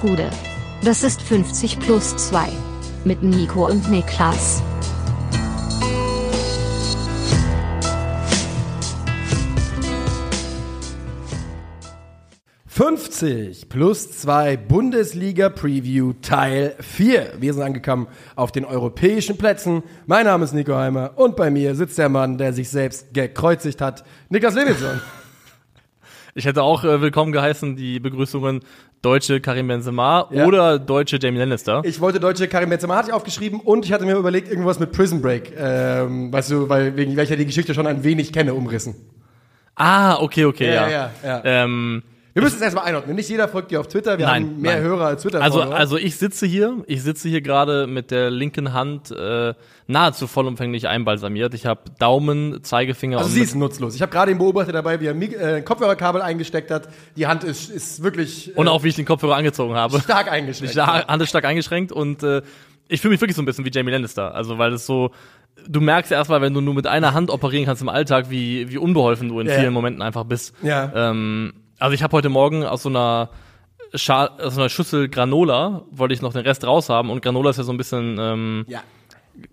Gude. Das ist 50 plus 2. Mit Nico und Niklas. »50 plus 2 Bundesliga Preview Teil 4. Wir sind angekommen auf den europäischen Plätzen. Mein Name ist Nico Heimer und bei mir sitzt der Mann, der sich selbst gekreuzigt hat, Niklas Levinson. Ich hätte auch äh, willkommen geheißen die Begrüßungen deutsche Karim Benzema Ja. oder deutsche Jamie Lannister. Ich wollte deutsche Karim Benzema hatte ich aufgeschriem und ich hatte mir überlegt, irgendwas mit Prison Break, ähm, weißt du, weil, wegen welcher die Geschichte schon ein wenig kenne, umrissen. ah, okay, okay, Ja, ja. ja, ja. Ähm, Wir müssen es erstmal einordnen. Nicht jeder folgt dir auf Twitter, wir Nein, haben mehr nein. Hörer als Twitter. also, also ich sitze hier, ich sitze hier gerade mit der linken Hand äh, nahezu vollumfänglich einbalsamiert. Ich habe Daumen, Zeigefinger Also und sie ist nutzlos. Ich habe gerade ihn beobachtet dabei, wie er Mik- äh, Kopfhörerkabel eingesteckt hat. Die Hand ist, ist wirklich äh, und auch wie ich den Kopfhörer angezogen habe. stark eingeschränkt. Die Hand ist stark eingeschränkt und äh, ich fühle mich wirklich so ein bisschen wie Jamie Lannister. Also weil es so, du merkst erstmal, wenn du nur mit einer Hand operieren kannst im Alltag, wie, wie unbeholfen du in Ja. vielen Momenten einfach bist. Ja. Ähm, also ich habe heute Morgen aus so einer Schal aus einer Schüssel Granola wollte ich noch den Rest raushaben und Granola ist ja so ein bisschen ähm, Ja.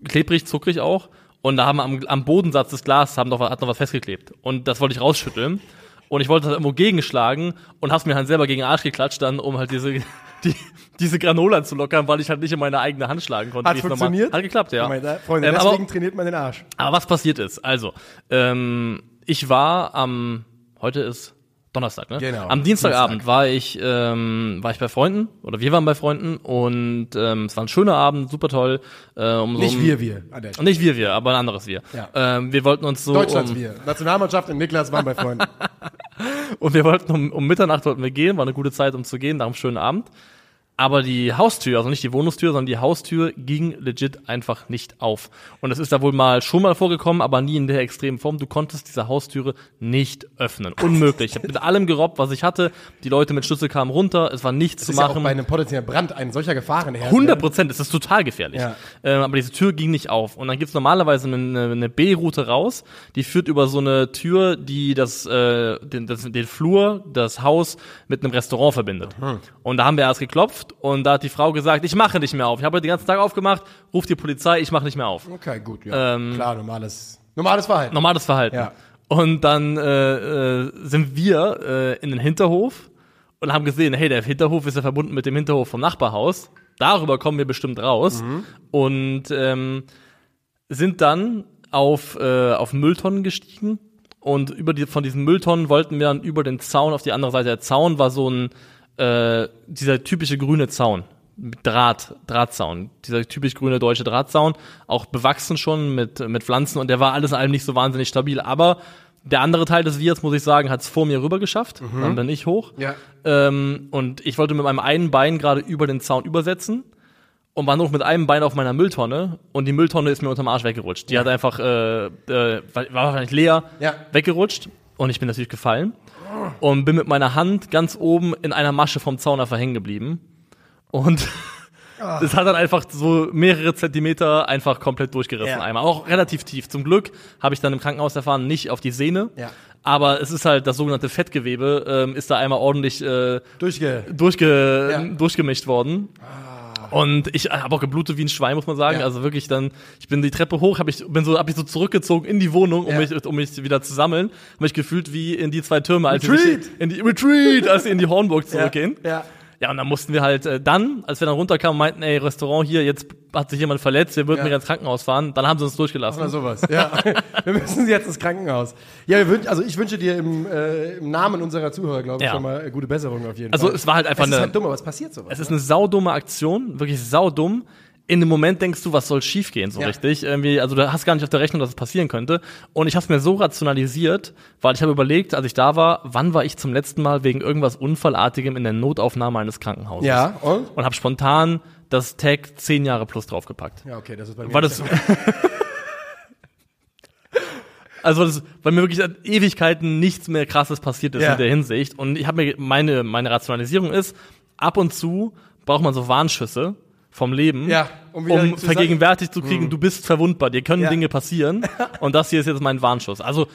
klebrig, zuckrig auch. Und da haben am, am Bodensatz des Glas haben noch, hat noch was festgeklebt. Und das wollte ich rausschütteln. Und ich wollte das irgendwo gegenschlagen und hab's mir halt selber gegen den Arsch geklatscht dann, um halt diese, die, diese Granola zu lockern, weil ich halt nicht in meine eigene Hand schlagen konnte. Hat es normal- funktioniert? Hat geklappt, ja. Meine, Freunde, Ähm, deswegen aber, trainiert man den Arsch. aber was passiert ist, also, ähm, ich war am, heute ist Donnerstag, ne? Genau, Am Dienstagabend war ich, ähm, war ich bei Freunden, oder wir waren bei Freunden und ähm, es war ein schöner Abend, super toll. Äh, um so Nicht um, wir, wir. Nicht wir, wir, aber ein anderes wir. Ja. Ähm, wir wollten uns so Deutschlands um, wir. Nationalmannschaft und Niklas waren bei Freunden. und wir wollten um, um Mitternacht wollten wir gehen, war eine gute Zeit, um zu gehen, nach einem schönen Abend. Aber die Haustür, also nicht die Wohnungstür, sondern die Haustür ging legit einfach nicht auf. Und es ist da wohl mal schon mal vorgekommen, aber nie in der extremen Form. Du konntest diese Haustüre nicht öffnen. Unmöglich. Ich habe mit allem gerobbt, was ich hatte. Die Leute mit Schlüssel kamen runter. Es war nichts Das zu ist ja auch machen. bei einem potenziellen Brand ein solcher Gefahrenherd. 100 Prozent, es ist total gefährlich. Ja. Ähm, aber diese Tür ging nicht auf. Und dann gibt's normalerweise eine, eine B-Route raus, die führt über so eine Tür, die das, äh, den, das, den Flur, das Haus mit einem Restaurant verbindet. Und da haben wir erst geklopft und da hat die Frau gesagt, ich mache nicht mehr auf. Ich habe den ganzen Tag aufgemacht, ruft die Polizei, ich mache nicht mehr auf. Okay, gut, ja. Ähm, Klar, normales, normales Verhalten. Normales Verhalten. Ja. Und dann äh, äh, sind wir äh, in den Hinterhof und haben gesehen, hey, der Hinterhof ist ja verbunden mit dem Hinterhof vom Nachbarhaus. Darüber kommen wir bestimmt raus. Und ähm, sind dann auf, äh, auf Mülltonnen gestiegen. Und über die, von diesen Mülltonnen wollten wir dann über den Zaun auf die andere Seite. Der Zaun war so ein, äh, dieser typische grüne Zaun. Mit Draht, Drahtzaun. Dieser typisch grüne deutsche Drahtzaun. Auch bewachsen schon mit, mit Pflanzen. Und der war alles in allem nicht so wahnsinnig stabil. Aber der andere Teil des Wirs, muss ich sagen, hat es vor mir rüber geschafft. Dann bin ich hoch. Ja. Ähm, und ich wollte mit meinem einen Bein gerade über den Zaun übersetzen und war nur noch mit einem Bein auf meiner Mülltonne und die Mülltonne ist mir unterm Arsch weggerutscht. Die hat einfach, äh, äh, war wahrscheinlich leer, Ja. weggerutscht und ich bin natürlich gefallen und bin mit meiner Hand ganz oben in einer Masche vom Zaun einfach hängen geblieben und das hat dann einfach so mehrere Zentimeter einfach komplett durchgerissen Ja. einmal. Auch relativ tief. Zum Glück habe ich dann im Krankenhaus erfahren, nicht auf die Sehne. Ja. Aber es ist halt das sogenannte Fettgewebe, ähm, ist da einmal ordentlich äh, Durchge. durchge Ja. durchgemischt worden. Und ich habe auch geblutet wie ein Schwein, muss man sagen. Ja. Also wirklich dann, ich bin die Treppe hoch, habe ich bin so, habe ich so zurückgezogen in die Wohnung, um Ja. mich, um mich wieder zu sammeln. Habe mich gefühlt wie in die zwei Türme, als Retreat! in die Retreat, als sie in die Hornburg zurückgehen. Ja. Ja, und dann mussten wir halt äh, dann, als wir dann runterkamen, meinten, ey, Restaurant hier, jetzt hat sich jemand verletzt, wir würden Ja. ins Krankenhaus fahren. Dann haben sie uns durchgelassen. Oder sowas. Ja. wir müssen jetzt ins Krankenhaus. Ja, wir wünsch, also ich wünsche dir im, äh, im Namen unserer Zuhörer, glaube ich, Ja. schon mal äh, gute Besserung auf jeden Also Fall. es war halt einfach es ist eine- halt dumm, aber es passiert sowas. Es ist eine saudumme Aktion, wirklich saudumm. In dem Moment denkst du, was soll schiefgehen, so Ja. richtig. Irgendwie, also du hast gar nicht auf der Rechnung, dass es passieren könnte. Und ich habe es mir so rationalisiert, weil ich habe überlegt, als ich da war, wann war ich zum letzten Mal wegen irgendwas Unfallartigem in der Notaufnahme eines Krankenhauses? ja, und? Und habe spontan das Tag zehn Jahre plus draufgepackt. Ja, okay, das ist bei mir. Weil das, also das, weil mir wirklich seit Ewigkeiten nichts mehr krasses passiert ist Ja. in der Hinsicht. Und ich habe mir meine meine Rationalisierung ist, ab und zu braucht man so Warnschüsse vom Leben, Ja, um um zu vergegenwärtigt zu kriegen, du bist verwundbar, dir können Ja. Dinge passieren. und das hier ist jetzt mein Warnschuss. Also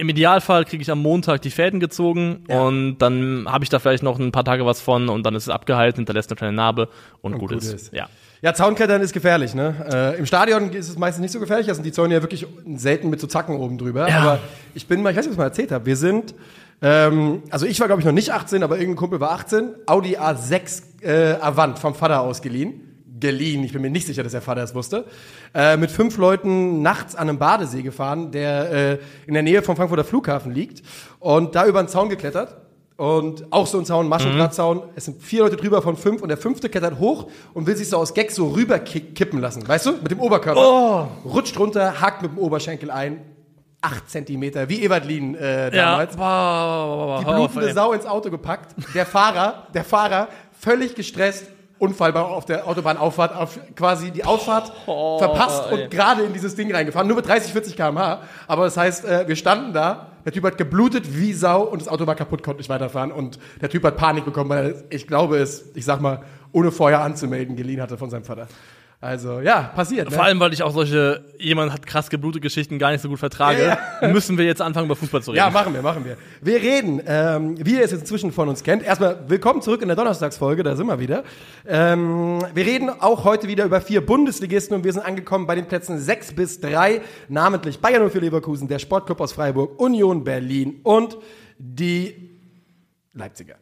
Im Idealfall kriege ich am Montag die Fäden gezogen Ja. und dann habe ich da vielleicht noch ein paar Tage was von und dann ist es abgeheilt, hinterlässt eine kleine Narbe und, gut, gut ist. ist. Ja. Ja, Zaunklettern ist gefährlich, ne? Äh, Im Stadion ist es meistens nicht so gefährlich, da sind die Zäune ja wirklich selten mit so Zacken oben drüber. Ja. Aber ich bin mal, ich weiß nicht, was ich mal erzählt habe. Wir sind, ähm, also ich war glaube ich noch nicht 18, aber irgendein Kumpel war 18, Audi A6 äh, Avant vom Vater ausgeliehen. Geliehen, ich bin mir nicht sicher, dass der Vater es wusste. Äh, mit fünf Leuten nachts an einem Badesee gefahren, der äh, in der Nähe vom Frankfurter Flughafen liegt. Und da über einen Zaun geklettert. Und auch so ein Zaun, Maschendrahtzaun. Es sind vier Leute drüber von fünf und der fünfte klettert hoch und will sich so aus Gag so rüber kippen lassen. Weißt du? Mit dem Oberkörper. Rutscht runter, hakt mit dem Oberschenkel ein. Acht Zentimeter, wie Ebertlin äh, damals. Boah, Die blutende Sau ins Auto gepackt. Der Fahrer, der Fahrer, völlig gestresst, Unfall auf der Autobahnauffahrt, auf quasi die Ausfahrt verpasst ey. und gerade in dieses Ding reingefahren. Nur mit 30, 40 km/h. Aber das heißt, äh, wir standen da, der Typ hat geblutet wie Sau und das Auto war kaputt, konnte nicht weiterfahren. Und der Typ hat Panik bekommen, weil er, ich glaube, es, ich sag mal, ohne vorher anzumelden, geliehen hatte von seinem Vater. Also, ja, passiert. Ne? Vor allem, weil ich auch solche, jemand hat krass geblutete Geschichten gar nicht so gut vertrage, müssen wir jetzt anfangen, über Fußball zu reden. Ja, machen wir, machen wir. Wir reden, ähm, wie ihr es jetzt inzwischen von uns kennt. Erstmal willkommen zurück in der Donnerstagsfolge, da sind wir wieder. Ähm, wir reden auch heute wieder über vier Bundesligisten und wir sind angekommen bei den Plätzen sechs bis drei, namentlich Bayern 04 Leverkusen, der Sportclub aus Freiburg, Union Berlin und die Leipziger.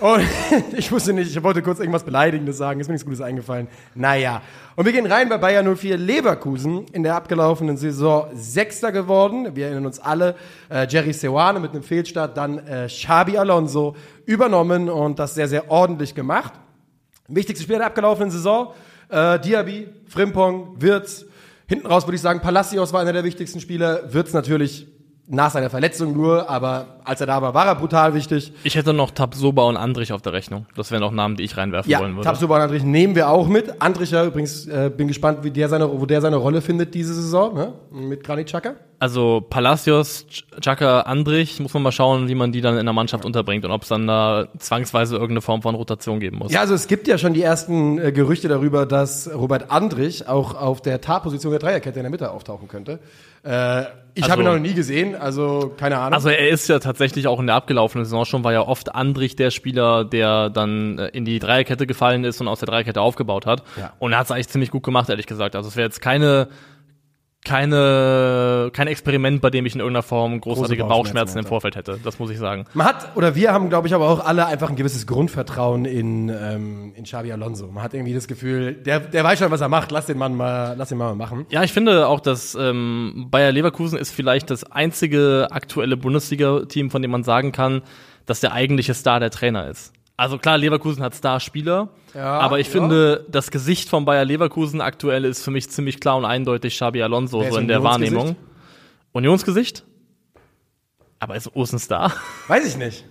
Und ich wusste nicht, ich wollte kurz irgendwas Beleidigendes sagen, ist mir nichts Gutes eingefallen. Naja. Und wir gehen rein bei Bayern 04 Leverkusen, in der abgelaufenen Saison Sechster geworden. Wir erinnern uns alle, äh, Jerry Seoane mit einem Fehlstart, dann äh, Xabi Alonso übernommen und das sehr, sehr ordentlich gemacht. Wichtigste Spieler der abgelaufenen Saison, äh, Diaby, Frimpong, Wirtz. Hinten raus würde ich sagen, Palacios war einer der wichtigsten Spieler. Wirtz natürlich nach seiner Verletzung nur, aber als er da war, war er brutal wichtig. Ich hätte noch Tabsoba und Andrich auf der Rechnung. Das wären auch Namen, die ich reinwerfen Ja, wollen würde. Tabsoba Andrich nehmen wir auch mit. Andricher übrigens, äh, bin gespannt, wie der seine, wo der seine Rolle findet diese Saison, ne? Mit Granit Xhaka. Also Palacios, Chaka, Andrich, muss man mal schauen, wie man die dann in der Mannschaft unterbringt und ob es dann da zwangsweise irgendeine Form von Rotation geben muss. Ja, also es gibt ja schon die ersten äh, Gerüchte darüber, dass Robert Andrich auch auf der Tar-Position der Dreierkette in der Mitte auftauchen könnte. Äh, ich Also- habe ihn noch nie gesehen, also keine Ahnung. Also er ist ja tatsächlich auch in der abgelaufenen Saison schon, war ja oft Andrich der Spieler, der dann äh, in die Dreierkette gefallen ist und aus der Dreierkette aufgebaut hat. Ja. Und er hat es eigentlich ziemlich gut gemacht, ehrlich gesagt. Also es wäre jetzt keine keine kein Experiment, bei dem ich in irgendeiner Form großartige Bauchschmerzen Bauchschmerzen im. Vorfeld hätte. Das muss ich sagen. Man hat, oder wir haben, glaube ich, aber auch alle einfach ein gewisses Grundvertrauen in, ähm, in Xabi Alonso. Man hat irgendwie das Gefühl, der, der weiß schon, was er macht, lass den Mann mal, lass den Mann mal machen. Ja, ich finde auch, dass ähm, Bayer Leverkusen ist vielleicht das einzige aktuelle Bundesliga-Team, von dem man sagen kann, dass der eigentliche Star der Trainer ist. Also klar, Leverkusen hat Star-Spieler, Ja, aber ich ja. finde, das Gesicht von Bayer Leverkusen aktuell ist für mich ziemlich klar und eindeutig Xabi Alonso, so in der? Wahrnehmung. Unionsgesicht? Aber ist Urs ein Star? Weiß ich nicht.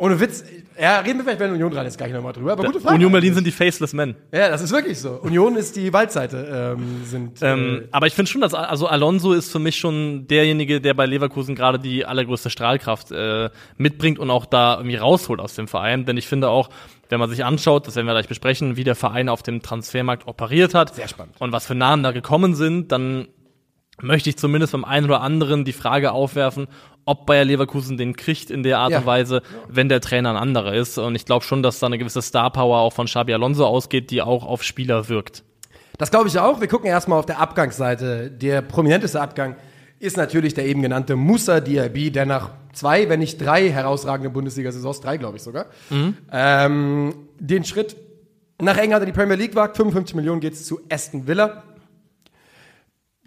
Ohne Witz, ja, reden wir vielleicht, wenn Union dran ist, gleich nochmal drüber. Aber gute Frage. Union Berlin sind die Faceless Men. Ja, das ist wirklich so. Union ist die Waldseite. Ähm, sind, Ähm, äh, aber ich finde schon, dass also Alonso ist für mich schon derjenige, der bei Leverkusen gerade die allergrößte Strahlkraft äh, mitbringt und auch da irgendwie rausholt aus dem Verein. Denn ich finde auch, wenn man sich anschaut, das werden wir gleich besprechen, wie der Verein auf dem Transfermarkt operiert hat Sehr spannend. und was für Namen da gekommen sind, dann möchte ich zumindest beim einen oder anderen die Frage aufwerfen, ob Bayer Leverkusen den kriegt in der Art Ja. und Weise, wenn der Trainer ein anderer ist. Und ich glaube schon, dass da eine gewisse Star-Power auch von Xabi Alonso ausgeht, die auch auf Spieler wirkt. Das glaube ich auch. Wir gucken erstmal auf der Abgangsseite. Der prominenteste Abgang ist natürlich der eben genannte Musa Diaby, der nach zwei, wenn nicht drei herausragende Bundesliga-Saisons, drei glaube ich sogar, ähm, den Schritt nach England in die Premier League wagt. 55 Millionen geht's zu Aston Villa.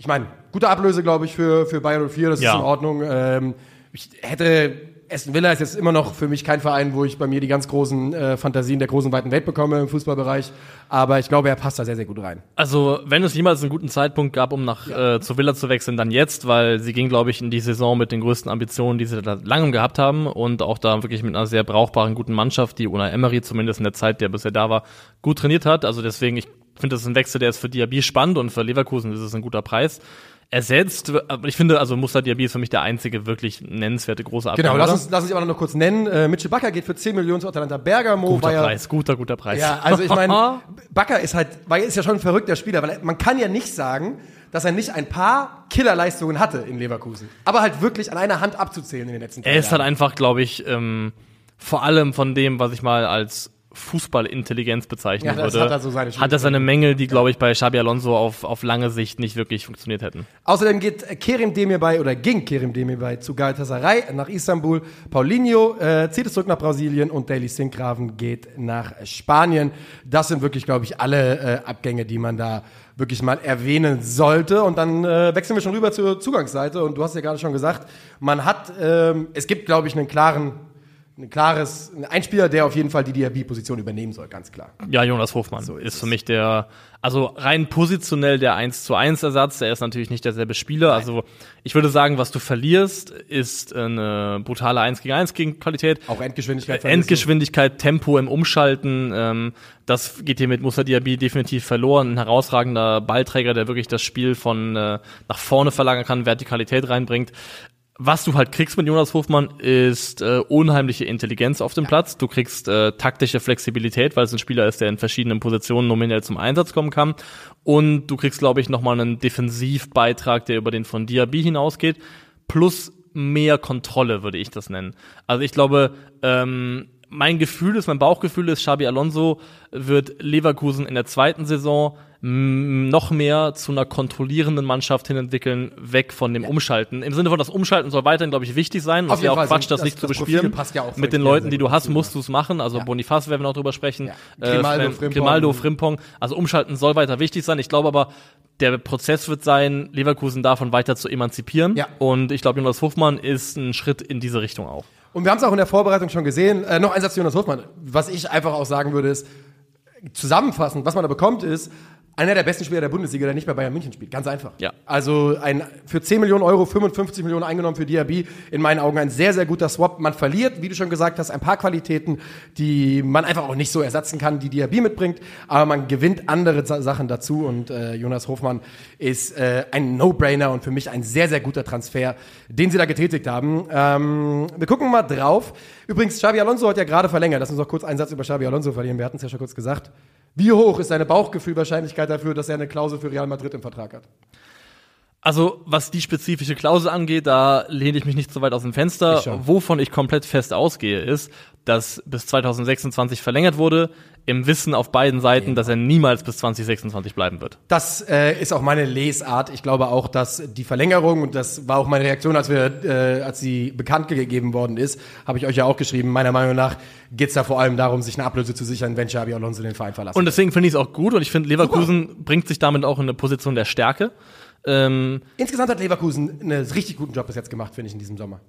Ich meine, gute Ablöse, glaube ich, für, für Bayern 04, das Ja. ist in Ordnung. Ähm, ich hätte, Aston Villa ist jetzt immer noch für mich kein Verein, wo ich bei mir die ganz großen äh, Fantasien der großen weiten Welt bekomme im Fußballbereich. Aber ich glaube, er passt da sehr, sehr gut rein. Also, wenn es jemals einen guten Zeitpunkt gab, um nach äh, zu Villa zu wechseln, dann jetzt, weil sie ging, glaube ich, in die Saison mit den größten Ambitionen, die sie da langem gehabt haben und auch da wirklich mit einer sehr brauchbaren, guten Mannschaft, die Una Emery zumindest in der Zeit, der bisher da war, gut trainiert hat. Also deswegen, ich finde, das ist ein Wechsel, der ist für Diaby spannend und für Leverkusen ist es ein guter Preis. Ersetzt, aber ich finde, also Musa Diaby ist für mich der einzige wirklich nennenswerte große Abgang. Genau, lass uns, lass uns aber noch kurz nennen. Äh, Mitchell Bakker geht für 10 Millionen zu Atalanta Bergamo. guter ja, Preis, guter, guter Preis. Ja, also ich meine, Bakker ist halt, weil er ist ja schon ein verrückter Spieler, weil man kann ja nicht sagen, dass er nicht ein paar Killerleistungen hatte in Leverkusen. Aber halt wirklich an einer Hand abzuzählen in den letzten Er ist halt Jahren. einfach, glaube ich, ähm, vor allem von dem, was ich mal als Fußballintelligenz bezeichnen Ja, das würde, hat er so seine hat er seine Mängel, die, glaube ich, bei Xabi Alonso auf, auf lange Sicht nicht wirklich funktioniert hätten. Außerdem geht Kerim Demirbay oder ging Kerim Demirbay zu Galatasaray nach Istanbul. Paulinho äh, zieht es zurück nach Brasilien und Daily Sinkgraven geht nach Spanien. Das sind wirklich, glaube ich, alle äh, Abgänge, die man da wirklich mal erwähnen sollte. Und dann äh, wechseln wir schon rüber zur Zugangsseite. Und du hast ja gerade schon gesagt, man hat, ähm, es gibt, glaube ich, einen klaren, ein klares, ein Spieler, der auf jeden Fall die Diaby-Position übernehmen soll, ganz klar. Ja, Jonas Hofmann ist, für mich der, also rein positionell der 1 zu 1 Ersatz. Er ist natürlich nicht derselbe Spieler. Also ich würde sagen, was du verlierst, ist eine brutale 1 gegen 1 gegen Qualität. Auch Endgeschwindigkeit. vermissen. Endgeschwindigkeit, Tempo im Umschalten, ähm, das geht hier mit Musa Diaby definitiv verloren. Ein herausragender Ballträger, der wirklich das Spiel von äh, nach vorne verlagern kann, Vertikalität reinbringt. Was du halt kriegst mit Jonas Hofmann ist äh, unheimliche Intelligenz auf dem Platz. Du kriegst äh, taktische Flexibilität, weil es ein Spieler ist, der in verschiedenen Positionen nominell zum Einsatz kommen kann. Und du kriegst, glaube ich, nochmal einen Defensivbeitrag, der über den von Diaby hinausgeht. Plus mehr Kontrolle, würde ich das nennen. Also ich glaube, ähm, mein Gefühl ist, mein Bauchgefühl ist, Xabi Alonso wird Leverkusen in der zweiten Saison noch mehr zu einer kontrollierenden Mannschaft hin entwickeln, weg von dem Umschalten. Im Sinne von, das Umschalten soll weiterhin, glaube ich, wichtig sein. Das ist ja auch Fall. Quatsch, das, Das- nicht zu das Profil bespielen. passt ja auch Mit den Leuten, die du hast, musst du es machen. Also Ja. Bonifaz werden wir noch drüber sprechen. Ja. Grimaldo, Fren- Frimpong. Grimaldo, Frimpong. Also Umschalten soll weiter wichtig sein. Ich glaube aber, der Prozess wird sein, Leverkusen davon weiter zu emanzipieren. Ja. Und ich glaube, Jonas Hofmann ist ein Schritt in diese Richtung auch. Und wir haben es auch in der Vorbereitung schon gesehen. Äh, noch ein Satz zu Jonas Hofmann. Was ich einfach auch sagen würde, ist, zusammenfassend, was man da bekommt, ist einer der besten Spieler der Bundesliga, der nicht bei Bayern München spielt. Ganz einfach. Ja. Also ein, für 10 Millionen Euro 55 Millionen eingenommen für Diaby. In meinen Augen ein sehr, sehr guter Swap. Man verliert, wie du schon gesagt hast, ein paar Qualitäten, die man einfach auch nicht so ersetzen kann, die Diaby mitbringt. Aber man gewinnt andere Sa- Sachen dazu. Und äh, Jonas Hofmann ist äh, ein No-Brainer und für mich ein sehr, sehr guter Transfer, den sie da getätigt haben. Ähm, wir gucken mal drauf. Übrigens, Xabi Alonso hat ja gerade verlängert. Lass uns noch kurz einen Satz über Xabi Alonso verlieren. Wir hatten es ja schon kurz gesagt. Wie hoch ist deine Bauchgefühlwahrscheinlichkeit dafür, dass er eine Klausel für Real Madrid im Vertrag hat? Also, was die spezifische Klausel angeht, da lehne ich mich nicht so weit aus dem Ich Fenster. schon. Wovon ich komplett fest ausgehe, ist, dass bis 2026 verlängert wurde, im Wissen auf beiden Seiten, dass er niemals bis 2026 bleiben wird. Das äh, ist auch meine Lesart. Ich glaube auch, dass die Verlängerung, und das war auch meine Reaktion, als, wir, äh, als sie bekannt gegeben worden ist, habe ich euch ja auch geschrieben, meiner Meinung nach geht es da vor allem darum, sich eine Ablöse zu sichern, wenn Xabi Alonso den Verein verlassen. Und deswegen finde ich es auch gut und ich finde, Leverkusen bringt sich damit auch in eine Position der Stärke. Ähm, Insgesamt hat Leverkusen einen richtig guten Job bis jetzt gemacht, finde ich, in diesem Sommer.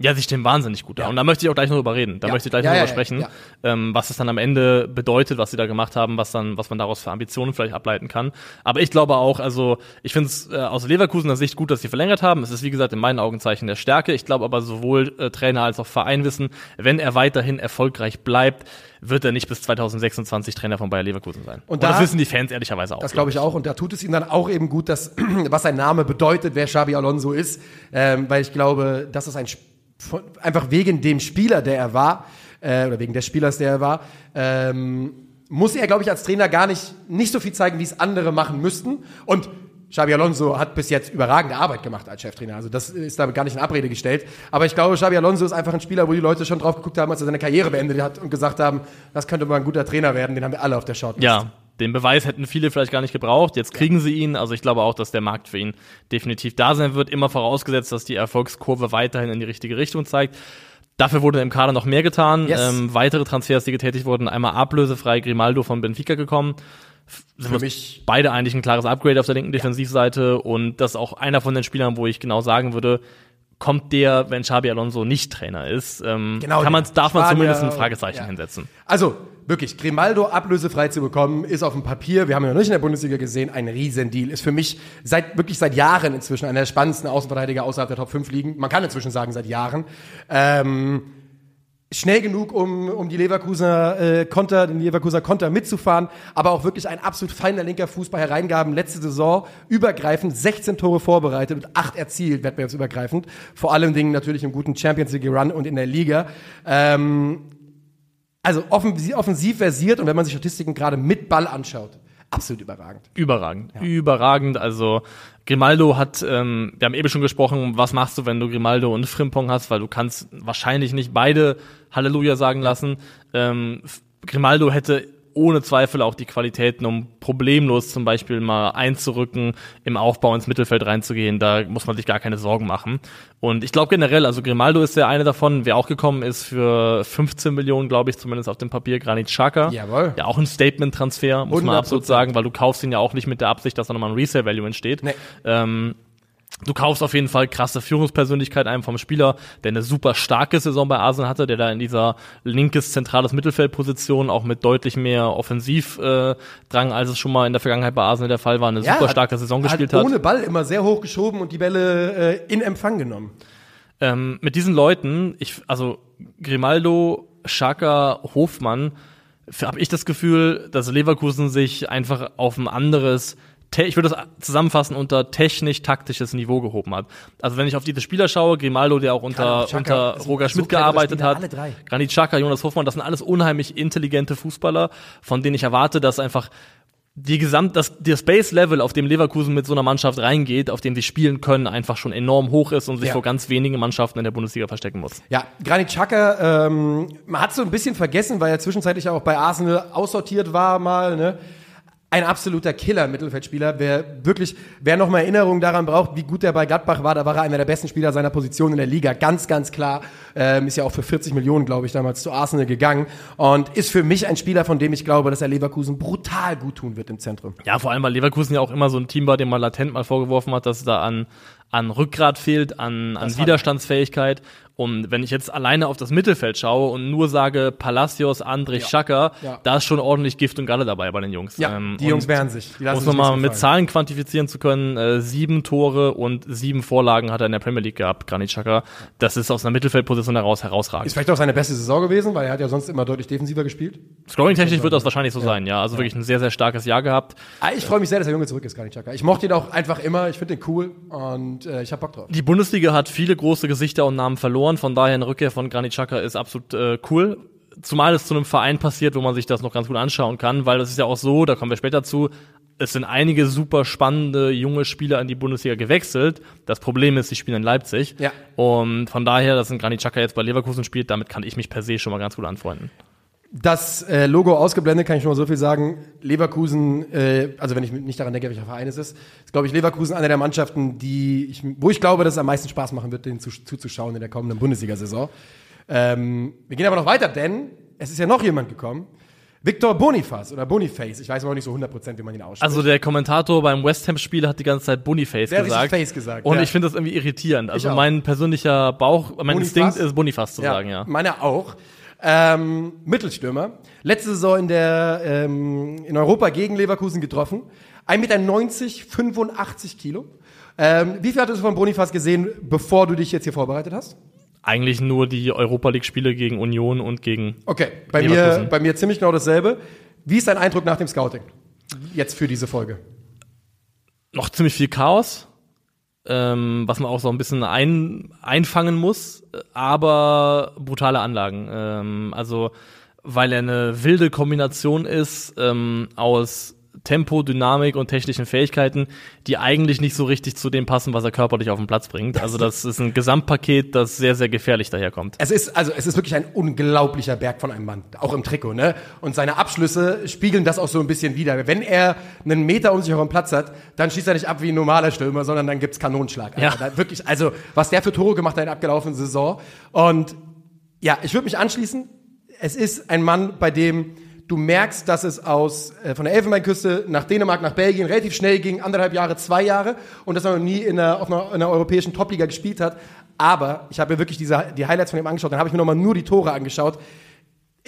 Ja, sie stehen wahnsinnig gut da. Ja. Und da möchte ich auch gleich noch drüber reden. Da Ja. möchte ich gleich Ja, noch drüber sprechen. Ähm, was es dann am Ende bedeutet, was sie da gemacht haben, was dann, was man daraus für Ambitionen vielleicht ableiten kann. Aber ich glaube auch, also ich finde es äh, aus Leverkusener Sicht gut, dass sie verlängert haben. Es ist wie gesagt in meinen Augen Zeichen der Stärke. Ich glaube aber sowohl äh, Trainer als auch Verein wissen, wenn er weiterhin erfolgreich bleibt, wird er nicht bis 2026 Trainer von Bayer Leverkusen sein. Und, da- das wissen die Fans ehrlicherweise auch. Das glaube ich auch. Und da tut es ihm dann auch eben gut, dass, was sein Name bedeutet, wer Xabi Alonso ist. Ähm, weil ich glaube, das ist ein, Sp- von- einfach wegen dem Spieler, der er war, äh, oder wegen des Spielers, der er war, ähm, muss er, glaube ich, als Trainer gar nicht, nicht so viel zeigen, wie es andere machen müssten. Und Xabi Alonso hat bis jetzt überragende Arbeit gemacht als Cheftrainer. Also das ist damit gar nicht in Abrede gestellt. Aber ich glaube, Xabi Alonso ist einfach ein Spieler, wo die Leute schon drauf geguckt haben, als er seine Karriere beendet hat und gesagt haben, das könnte mal ein guter Trainer werden. Den haben wir alle auf der Shortlist. Ja, den Beweis hätten viele vielleicht gar nicht gebraucht. Jetzt kriegen sie ihn. Also ich glaube auch, dass der Markt für ihn definitiv da sein wird. Immer vorausgesetzt, dass die Erfolgskurve weiterhin in die richtige Richtung zeigt. Dafür wurde im Kader noch mehr getan. Yes. Ähm, weitere Transfers, die getätigt wurden, einmal ablösefrei Grimaldo von Benfica gekommen. Sind Für mich- beide eigentlich ein klares Upgrade auf der linken Defensivseite und das ist auch einer von den Spielern, wo ich genau sagen würde, kommt der, wenn Xabi Alonso nicht Trainer ist, ähm, Genau, kann man, darf man zumindest ein Fragezeichen ja. hinsetzen. Also, wirklich, Grimaldo ablösefrei zu bekommen, ist auf dem Papier, wir haben ihn noch nicht in der Bundesliga gesehen, ein Riesendeal. Ist für mich seit, wirklich seit Jahren inzwischen einer der spannendsten Außenverteidiger außerhalb der Top 5 liegen. Man kann inzwischen sagen, seit Jahren. Ähm, schnell genug, um, um die Leverkusener äh, Konter, den Leverkusener Konter mitzufahren, aber auch wirklich ein absolut feiner linker Fuß bei Hereingaben. Letzte Saison übergreifend 16 Tore vorbereitet und 8 erzielt, wettbewerbsübergreifend. Vor allem Dingen natürlich im guten Champions League Run und in der Liga. Ähm, also offensiv, offensiv versiert und wenn man sich Statistiken gerade mit Ball anschaut, absolut überragend. Überragend, ja. überragend. Also Grimaldo hat, ähm, wir haben eben schon gesprochen, was machst du, wenn du Grimaldo und Frimpong hast, weil du kannst wahrscheinlich nicht beide Halleluja sagen lassen. Ähm, Grimaldo hätte ohne Zweifel auch die Qualitäten, um problemlos zum Beispiel mal einzurücken, im Aufbau ins Mittelfeld reinzugehen. Da muss man sich gar keine Sorgen machen. Und ich glaube generell, also Grimaldo ist der eine davon, wer auch gekommen ist für 15 Millionen, glaube ich, zumindest auf dem Papier, Granit Xhaka. Jawohl. Ja, auch ein Statement-Transfer, muss man absolut sagen, weil du kaufst ihn ja auch nicht mit der Absicht, dass da nochmal ein Resale-Value entsteht. Nee. Ähm, Du kaufst auf jeden Fall krasse Führungspersönlichkeit einem vom Spieler, der eine super starke Saison bei Arsenal hatte, der da in dieser linkes zentrales Mittelfeldposition auch mit deutlich mehr Offensivdrang, äh, als es schon mal in der Vergangenheit bei Arsenal der Fall war, eine ja, super starke hat, Saison gespielt hat. Ohne Ball immer sehr hoch geschoben und die Bälle äh, in Empfang genommen. Ähm, mit diesen Leuten, ich, also Grimaldo, Schaka, Hofmann, habe ich das Gefühl, dass Leverkusen sich einfach auf ein anderes ich würde das zusammenfassen unter technisch-taktisches Niveau gehoben hat. Also wenn ich auf diese Spieler schaue, Grimaldo, der auch unter, Chaka, unter Roger Schmidt gearbeitet hat, Granit Xhaka, Jonas Hofmann, das sind alles unheimlich intelligente Fußballer, von denen ich erwarte, dass einfach die Gesamt, das, der Space Level, auf dem Leverkusen mit so einer Mannschaft reingeht, auf dem sie spielen können, einfach schon enorm hoch ist und sich ja. vor ganz wenigen Mannschaften in der Bundesliga verstecken muss. Ja, Granit Xhaka, ähm, man hat so ein bisschen vergessen, weil er zwischenzeitlich auch bei Arsenal aussortiert war mal, ne? Ein absoluter Killer-Mittelfeldspieler. Wer wirklich, wer noch mal Erinnerungen daran braucht, wie gut er bei Gladbach war, da war er einer der besten Spieler seiner Position in der Liga. Ganz, ganz klar. Ähm, ist ja auch für 40 Millionen, glaube ich, damals zu Arsenal gegangen. Und ist für mich ein Spieler, von dem ich glaube, dass er Leverkusen brutal gut tun wird im Zentrum. Ja, vor allem, weil Leverkusen ja auch immer so ein Team war, dem man latent mal vorgeworfen hat, dass es da an an Rückgrat fehlt, an, an Widerstandsfähigkeit. Und wenn ich jetzt alleine auf das Mittelfeld schaue und nur sage Palacios, Andrich, ja. Schaka, ja. da ist schon ordentlich Gift und Galle dabei bei den Jungs. Ja, ähm, die Jungs wehren sich. Die muss man mal mit Zahlen quantifizieren zu können, äh, sieben Tore und sieben Vorlagen hat er in der Premier League gehabt, Granit Xhaka. Das ist aus einer Mittelfeldposition heraus herausragend. Ist vielleicht auch seine beste Saison gewesen, weil er hat ja sonst immer deutlich defensiver gespielt. Scoring-technisch wird das wahrscheinlich so ja. sein, ja. Also wirklich ein sehr, sehr starkes Jahr gehabt. Ah, ich freue mich sehr, dass der Junge zurück ist, Granit Xhaka. Ich mochte ihn auch einfach immer, ich finde ihn cool und äh, ich habe Bock drauf. Die Bundesliga hat viele große Gesichter und Namen verloren, von daher eine Rückkehr von Granit Xhaka ist absolut äh, cool. Zumal es zu einem Verein passiert, wo man sich das noch ganz gut anschauen kann, weil es ist ja auch so, da kommen wir später zu, es sind einige super spannende junge Spieler in die Bundesliga gewechselt. Das Problem ist, sie spielen in Leipzig. Ja. Und von daher, dass ein Granit Xhaka jetzt bei Leverkusen spielt, damit kann ich mich per se schon mal ganz gut anfreunden. Das äh, Logo ausgeblendet kann ich nur mal so viel sagen. Leverkusen, äh, also wenn ich nicht daran denke, welcher Verein es ist, ist glaube ich Leverkusen eine der Mannschaften, die ich, wo ich glaube, dass es am meisten Spaß machen wird, denen zu, zuzuschauen in der kommenden Bundesliga-Saison. Ähm, wir gehen aber noch weiter, denn es ist ja noch jemand gekommen. Victor Boniface oder Boniface, ich weiß aber nicht so 100%, wie man ihn ausspricht. Also der Kommentator beim West Ham-Spiel hat die ganze Zeit Boniface der gesagt. Face gesagt. Und ja. ich finde das irgendwie irritierend. Also mein persönlicher Bauch, mein Boniface? Instinkt ist Boniface zu ja, sagen, ja. Meiner auch. Ähm, Mittelstürmer. Letzte Saison in der ähm, in Europa gegen Leverkusen getroffen. 1,90 Meter, 85 Kilo. Ähm, wie viel hattest du von Boniface gesehen, bevor du dich jetzt hier vorbereitet hast? Eigentlich nur die Europa League-Spiele gegen Union und gegen. Okay, bei mir, bei mir ziemlich genau dasselbe. Wie ist dein Eindruck nach dem Scouting? Jetzt für diese Folge. Noch ziemlich viel Chaos ähm, was man auch so ein bisschen ein, einfangen muss, aber brutale Anlagen. Ähm, also weil er eine wilde Kombination ist ähm, aus Tempo, Dynamik und technischen Fähigkeiten, die eigentlich nicht so richtig zu dem passen, was er körperlich auf den Platz bringt. Also das ist ein Gesamtpaket, das sehr, sehr gefährlich daherkommt. Es ist, also es ist wirklich ein unglaublicher Berg von einem Mann, auch im Trikot, ne? Und seine Abschlüsse spiegeln das auch so ein bisschen wider. Wenn er einen Meter um sich herum Platz hat, dann schießt er nicht ab wie ein normaler Stürmer, sondern dann gibt's Kanonenschlag. Ja. Da wirklich, also was der für Tore gemacht hat in der abgelaufenen Saison. Und ja, ich würde mich anschließen. Es ist ein Mann, bei dem du merkst, dass es aus äh, von der Elfenbeinküste nach Dänemark, nach Belgien relativ schnell ging, anderthalb Jahre, zwei Jahre und dass er noch nie in einer, auf einer, in einer europäischen Topliga gespielt hat. Aber ich habe mir wirklich diese, die Highlights von ihm angeschaut, dann habe ich mir nochmal nur die Tore angeschaut.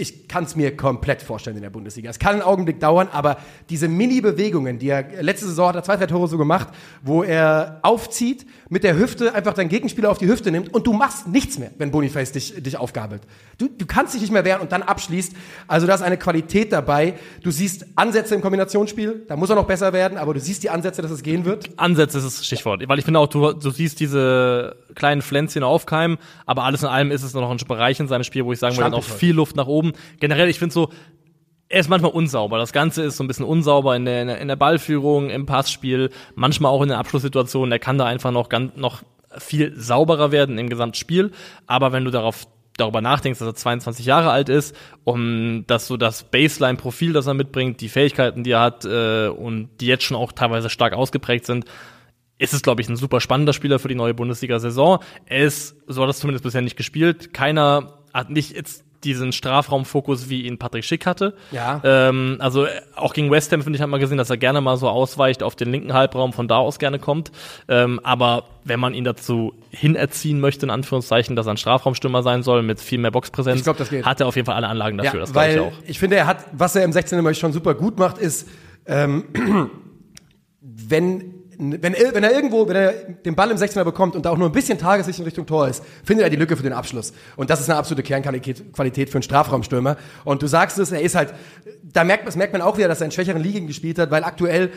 Ich kann es mir komplett vorstellen in der Bundesliga. Es kann einen Augenblick dauern, aber diese Mini-Bewegungen, die er letzte Saison hat er zwei, drei Tore so gemacht, wo er aufzieht, mit der Hüfte einfach deinen Gegenspieler auf die Hüfte nimmt und du machst nichts mehr, wenn Boniface dich, dich aufgabelt. Du, du kannst dich nicht mehr wehren und dann abschließt. Also da ist eine Qualität dabei. Du siehst Ansätze im Kombinationsspiel, da muss er noch besser werden, aber du siehst die Ansätze, dass es gehen wird. Ansätze ist das Stichwort. Weil ich finde auch, du, du siehst diese kleinen Pflänzchen aufkeimen, aber alles in allem ist es noch ein Bereich in seinem Spiel, wo ich sagen würde, noch viel Luft nach oben. Generell, ich finde so, er ist manchmal unsauber. Das Ganze ist so ein bisschen unsauber in der, in der Ballführung, im Passspiel, manchmal auch in den Abschlusssituationen. Er kann da einfach noch, ganz, noch viel sauberer werden im Gesamtspiel. Aber wenn du darauf darüber nachdenkst, dass er 22 Jahre alt ist und dass so das Baseline-Profil, das er mitbringt, die Fähigkeiten, die er hat äh, und die jetzt schon auch teilweise stark ausgeprägt sind, ist es, glaube ich, ein super spannender Spieler für die neue Bundesliga-Saison. Er ist, so hat er es zumindest bisher nicht gespielt. Keiner hat nicht jetzt diesen Strafraumfokus, wie ihn Patrick Schick hatte. Ja. Ähm, also auch gegen West Ham, finde ich, hat man gesehen, dass er gerne mal so ausweicht auf den linken Halbraum, von da aus gerne kommt. Ähm, aber wenn man ihn dazu hinerziehen möchte, in Anführungszeichen, dass er ein Strafraumstürmer sein soll, mit viel mehr Boxpräsenz, Ich glaub, das geht. hat er auf jeden Fall alle Anlagen dafür. Ja, das weil ich auch. ich finde, er hat, was er im 16. immer schon super gut macht, ist, ähm, wenn, wenn, er- wenn er irgendwo, wenn er den Ball im 16er bekommt und da auch nur ein bisschen Tageslicht in Richtung Tor ist, findet er die Lücke für den Abschluss. Und das ist eine absolute Kernqualität Qualität für einen Strafraumstürmer. Und du sagst es, er ist halt, da merkt, das merkt man auch wieder, dass er in schwächeren Ligen gespielt hat, weil aktuell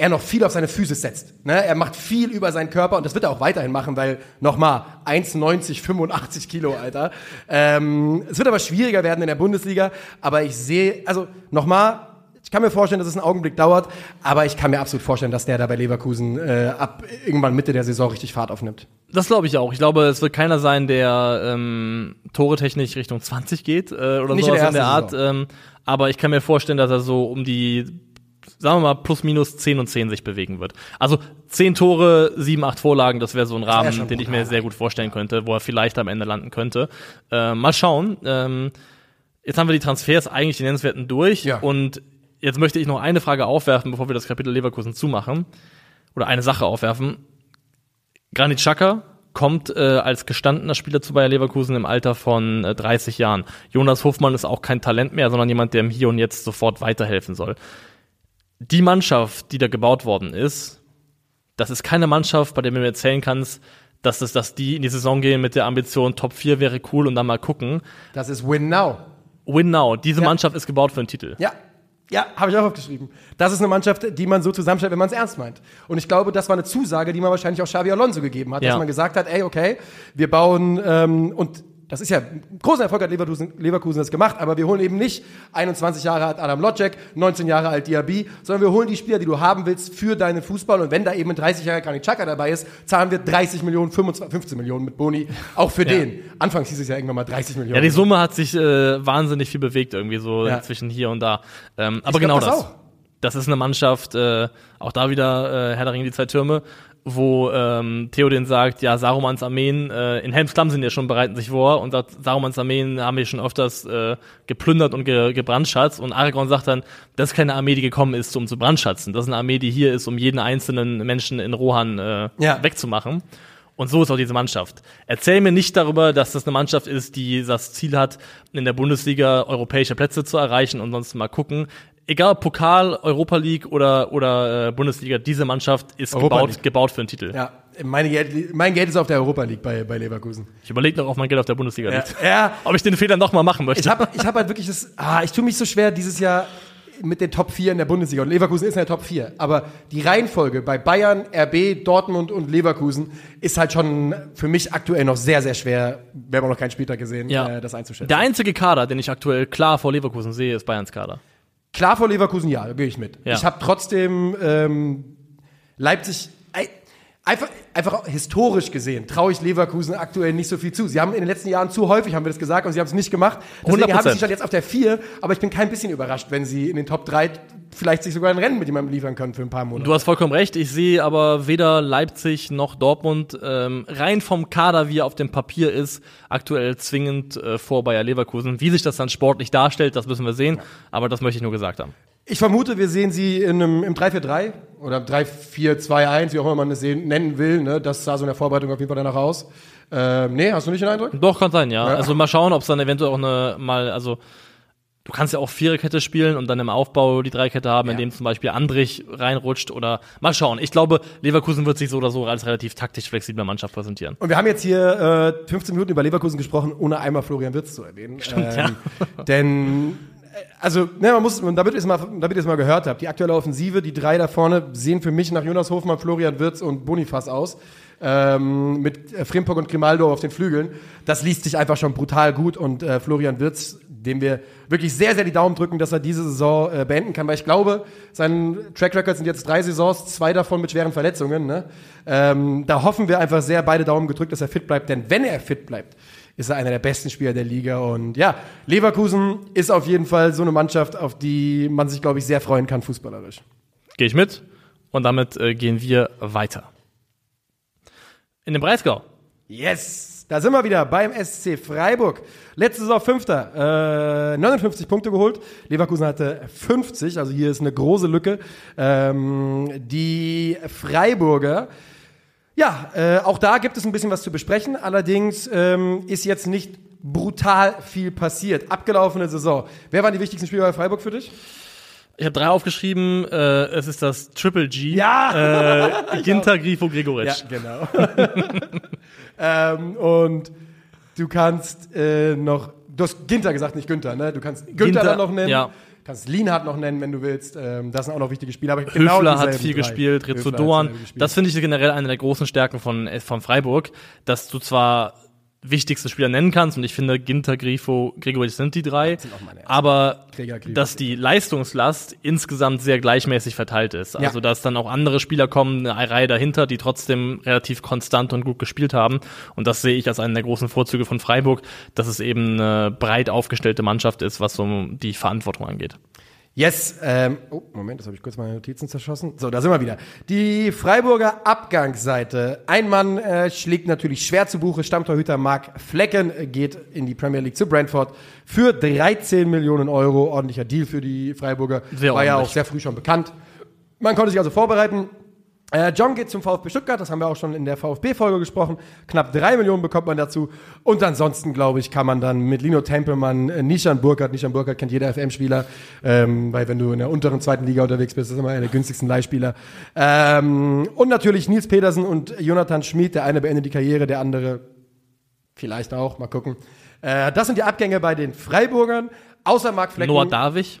er noch viel auf seine Physis setzt. Ne? Er macht viel über seinen Körper und das wird er auch weiterhin machen, weil nochmal 1,90, 85 Kilo, Alter. Ähm, es wird aber schwieriger werden in der Bundesliga, aber ich sehe, also nochmal, ich kann mir vorstellen, dass es einen Augenblick dauert, aber ich kann mir absolut vorstellen, dass der da bei Leverkusen äh, ab irgendwann Mitte der Saison richtig Fahrt aufnimmt. Das glaube ich auch. Ich glaube, es wird keiner sein, der ähm, Tore-technisch Richtung 20 geht äh, oder Nicht in sowas der in der Art. Ähm, aber ich kann mir vorstellen, dass er so um die, sagen wir mal, plus minus 10 und 10 sich bewegen wird. Also 10 Tore, 7, 8 Vorlagen, das wäre so ein Rahmen, schon den ich mir sehr gut vorstellen könnte, wo er vielleicht am Ende landen könnte. Äh, mal schauen. Ähm, jetzt haben wir die Transfers eigentlich die nennenswerten durch Ja. und jetzt möchte ich noch eine Frage aufwerfen, bevor wir das Kapitel Leverkusen zumachen. Oder eine Sache aufwerfen. Granit Xhaka kommt äh, als gestandener Spieler zu Bayer Leverkusen im Alter von äh, 30 Jahren. Jonas Hofmann ist auch kein Talent mehr, sondern jemand, der ihm hier und jetzt sofort weiterhelfen soll. Die Mannschaft, die da gebaut worden ist, das ist keine Mannschaft, bei der du mir erzählen kannst, dass, es, dass die in die Saison gehen mit der Ambition, Top 4 wäre cool und dann mal gucken. Das ist Win Now. Win now. Diese Ja. Mannschaft ist gebaut für einen Titel. Ja, ja, habe ich auch aufgeschrieben. Das ist eine Mannschaft, die man so zusammenstellt, wenn man es ernst meint. Und ich glaube, das war eine Zusage, die man wahrscheinlich auch Xabi Alonso gegeben hat, Ja. dass man gesagt hat, ey, okay, wir bauen ähm, und das ist ja ein großer Erfolg hat Leverkusen, Leverkusen das gemacht, aber wir holen eben nicht 21 Jahre alt Adam Lodjek, 19 Jahre alt Diaby, sondern wir holen die Spieler, die du haben willst für deinen Fußball und wenn da eben ein 30 Jahre Granit Xhaka dabei ist, zahlen wir 30 Millionen, 25, 15 Millionen mit Boni, auch für den. Anfangs hieß es ja irgendwann mal 30 Millionen. Ja, die Summe hat sich äh, wahnsinnig viel bewegt irgendwie so Ja. zwischen hier und da. Ähm, aber glaub, genau das das. Das ist eine Mannschaft, äh, auch da wieder äh, Herr der Ringe, die zwei Türme, wo ähm, Theoden sagt, ja, Sarumans Armeen, äh, in Helmslamm sind ja schon bereiten sich vor und sagt, Sarumans Armeen haben wir schon öfters äh, geplündert und ge gebrandschatzt und Aragorn sagt dann, das ist keine Armee, die gekommen ist, um zu brandschatzen. Das ist eine Armee, die hier ist, um jeden einzelnen Menschen in Rohan äh, Ja. wegzumachen. Und so ist auch diese Mannschaft. Erzähl mir nicht darüber, dass das eine Mannschaft ist, die das Ziel hat, in der Bundesliga europäische Plätze zu erreichen und sonst mal gucken. Egal ob Pokal, Europa League oder, oder äh, Bundesliga, diese Mannschaft ist Europa gebaut, League. gebaut für einen Titel. Ja, meine Geld, mein Geld ist auf der Europa League bei, bei Leverkusen. Ich überlege noch, ob mein Geld auf der Bundesliga Ja, liegt. ja Ob ich den Fehler noch mal machen möchte. ich habe ich hab halt wirklich das, ah, ich tue mich so schwer dieses Jahr mit den Top 4 in der Bundesliga. Und Leverkusen ist in der Top 4. Aber die Reihenfolge bei Bayern, RB, Dortmund und Leverkusen ist halt schon für mich aktuell noch sehr, sehr schwer, wir haben auch noch keinen Spieltag gesehen, Ja. äh, das einzuschätzen. der einzige Kader, den ich aktuell klar vor Leverkusen sehe, ist Bayerns Kader. Klar vor Leverkusen, ja, da gehe ich mit. Ja. Ich habe trotzdem ähm, Leipzig ei- einfach, einfach historisch gesehen traue ich Leverkusen aktuell nicht so viel zu. Sie haben in den letzten Jahren zu häufig, haben wir das gesagt, und sie haben es nicht gemacht. Deswegen 100%. habe ich sie schon jetzt auf der 4, aber ich bin kein bisschen überrascht, wenn sie in den Top 3 vielleicht sich sogar ein Rennen mit jemandem liefern können für ein paar Monate. Du hast vollkommen recht. Ich sehe aber weder Leipzig noch Dortmund ähm, rein vom Kader, wie er auf dem Papier ist, aktuell zwingend äh, vor Bayer Leverkusen. Wie sich das dann sportlich darstellt, das müssen wir sehen. Aber das möchte ich nur gesagt haben. Ich vermute, wir sehen sie in einem, im 3-4-3 oder im 3-4-2-1, wie auch immer man es sehen, nennen will. Ne? Das sah so in der Vorbereitung auf jeden Fall danach aus. Ähm, nee, hast du nicht den Eindruck? Doch, kann sein, ja. Ja. Also mal schauen, ob es dann eventuell auch eine mal, also du kannst ja auch Viererkette spielen und dann im Aufbau die Dreikette haben, Ja. in dem zum Beispiel Andrich reinrutscht oder mal schauen. Ich glaube, Leverkusen wird sich so oder so als relativ taktisch flexible Mannschaft präsentieren. Und wir haben jetzt hier äh, 15 Minuten über Leverkusen gesprochen, ohne einmal Florian Wirtz zu erwähnen. Stimmt, ja. Denn, also, ne, man muss, damit ihr es mal, damit ihr es mal gehört habt, die aktuelle Offensive, die drei da vorne, sehen für mich nach Jonas Hofmann, Florian Wirtz und Bonifaz aus. Ähm, mit äh, Frimpong und Grimaldo auf den Flügeln. Das liest sich einfach schon brutal gut und äh, Florian Wirtz, dem wir wirklich sehr, sehr die Daumen drücken, dass er diese Saison äh, beenden kann, weil ich glaube, sein Track Record sind jetzt drei Saisons, zwei davon mit schweren Verletzungen. Ne? Ähm, da hoffen wir einfach sehr, beide Daumen gedrückt, dass er fit bleibt, denn wenn er fit bleibt, ist er einer der besten Spieler der Liga und ja, Leverkusen ist auf jeden Fall so eine Mannschaft, auf die man sich, glaube ich, sehr freuen kann, fußballerisch. Gehe ich mit und damit äh, gehen wir weiter. In den Breisgau. Yes! Da sind wir wieder beim SC Freiburg. Letzte Saison Fünfter, äh, 59 Punkte geholt. Leverkusen hatte 50, also hier ist eine große Lücke. Ähm, die Freiburger, ja, äh, auch da gibt es ein bisschen was zu besprechen. Allerdings ähm, ist jetzt nicht brutal viel passiert. Abgelaufene Saison. Wer waren die wichtigsten Spieler bei Freiburg für dich? Ich habe drei aufgeschrieben. Äh, es ist das Triple G. Ja! Äh, Ginter, Grifo, Gregoritsch. genau. ähm, und du kannst äh, noch, du hast Ginter gesagt, nicht Günther, ne? Du kannst Günther Ginter, dann noch nennen. ja. Kannst Lienhardt noch nennen, wenn du willst. Ähm, das sind auch noch wichtige Spieler. Aber genau Höfler hat viel drei. gespielt, Rizzo gespielt. Das finde ich generell eine der großen Stärken von, äh, von Freiburg, dass du zwar wichtigste Spieler nennen kannst und ich finde Ginter, Grifo, Gregoritsch sind die drei, sind meine ersten. aber Gregor, Grifo, dass die Leistungslast insgesamt sehr gleichmäßig verteilt ist. Also dass dann auch andere Spieler kommen, eine Reihe dahinter, die trotzdem relativ konstant und gut gespielt haben und das sehe ich als einen der großen Vorzüge von Freiburg, dass es eben eine breit aufgestellte Mannschaft ist, was so die Verantwortung angeht. Yes, ähm, oh, Moment, das habe ich kurz meine Notizen zerschossen. So, da sind wir wieder. Die Freiburger Abgangsseite. Ein Mann äh, schlägt natürlich schwer zu Buche. Stammtorhüter Mark Flecken geht in die Premier League zu Brentford für 13 Millionen Euro. Ordentlicher Deal für die Freiburger. Sehr War ja auch ordentlich. sehr früh schon bekannt. Man konnte sich also vorbereiten. Äh, John geht zum VfB Stuttgart, das haben wir auch schon in der VfB-Folge gesprochen. Knapp drei Millionen bekommt man dazu. Und ansonsten, glaube ich, kann man dann mit Lino Tempelmann, äh, Nishan Burkhardt, Nishan Burkhardt kennt jeder FM-Spieler, ähm, weil wenn du in der unteren zweiten Liga unterwegs bist, ist das immer einer der günstigsten Leihspieler. Ähm, und natürlich Nils Petersen und Jonathan Schmid, der eine beendet die Karriere, der andere vielleicht auch, mal gucken. Äh, das sind die Abgänge bei den Freiburgern, außer Marc Flecken. Noah Davich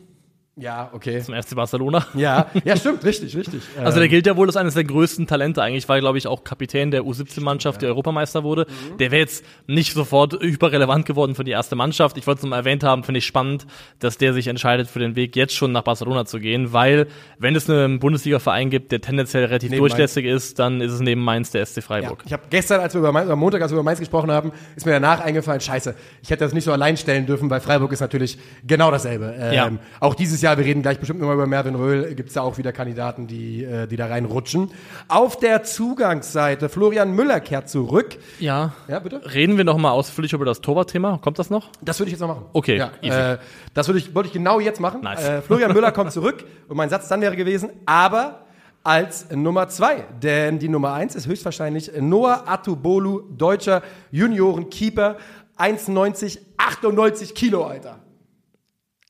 Ja, okay. zum FC Barcelona. Ja, ja, stimmt, richtig, richtig. Also der gilt ja wohl als eines der größten Talente eigentlich, war glaube ich auch Kapitän der U17-Mannschaft, die Europameister wurde. Der wäre jetzt nicht sofort hyperrelevant geworden für die erste Mannschaft. Ich wollte es nur mal erwähnt haben, finde ich spannend, dass der sich entscheidet für den Weg jetzt schon nach Barcelona zu gehen, weil wenn es einen Bundesliga-Verein gibt, der tendenziell relativ Neben durchlässig ist, dann ist es neben Mainz der SC Ja, Freiburg. ich habe gestern, als wir über Mainz, am Montag, als wir über Mainz gesprochen haben, ist mir danach eingefallen, scheiße, ich hätte das nicht so allein stellen dürfen, weil Freiburg ist natürlich genau dasselbe. Ähm, Ja. Auch dieses Jahr, wir reden gleich bestimmt nochmal über Mervin Röhl, gibt's da auch wieder Kandidaten, die, äh, die da reinrutschen. Auf der Zugangsseite, Florian Müller kehrt zurück. Ja. Ja, bitte? Reden wir noch mal ausführlich über das Torwartthema. Kommt das noch? Das würde ich jetzt noch machen. Okay, Ja, äh, das würde ich, wollte ich genau jetzt machen. Nice. Äh, Florian Müller kommt zurück und mein Satz dann wäre gewesen, aber als Nummer zwei. Denn die Nummer eins ist höchstwahrscheinlich Noah Atubolu, deutscher Juniorenkeeper, 1,90, 98 Kilo, Alter.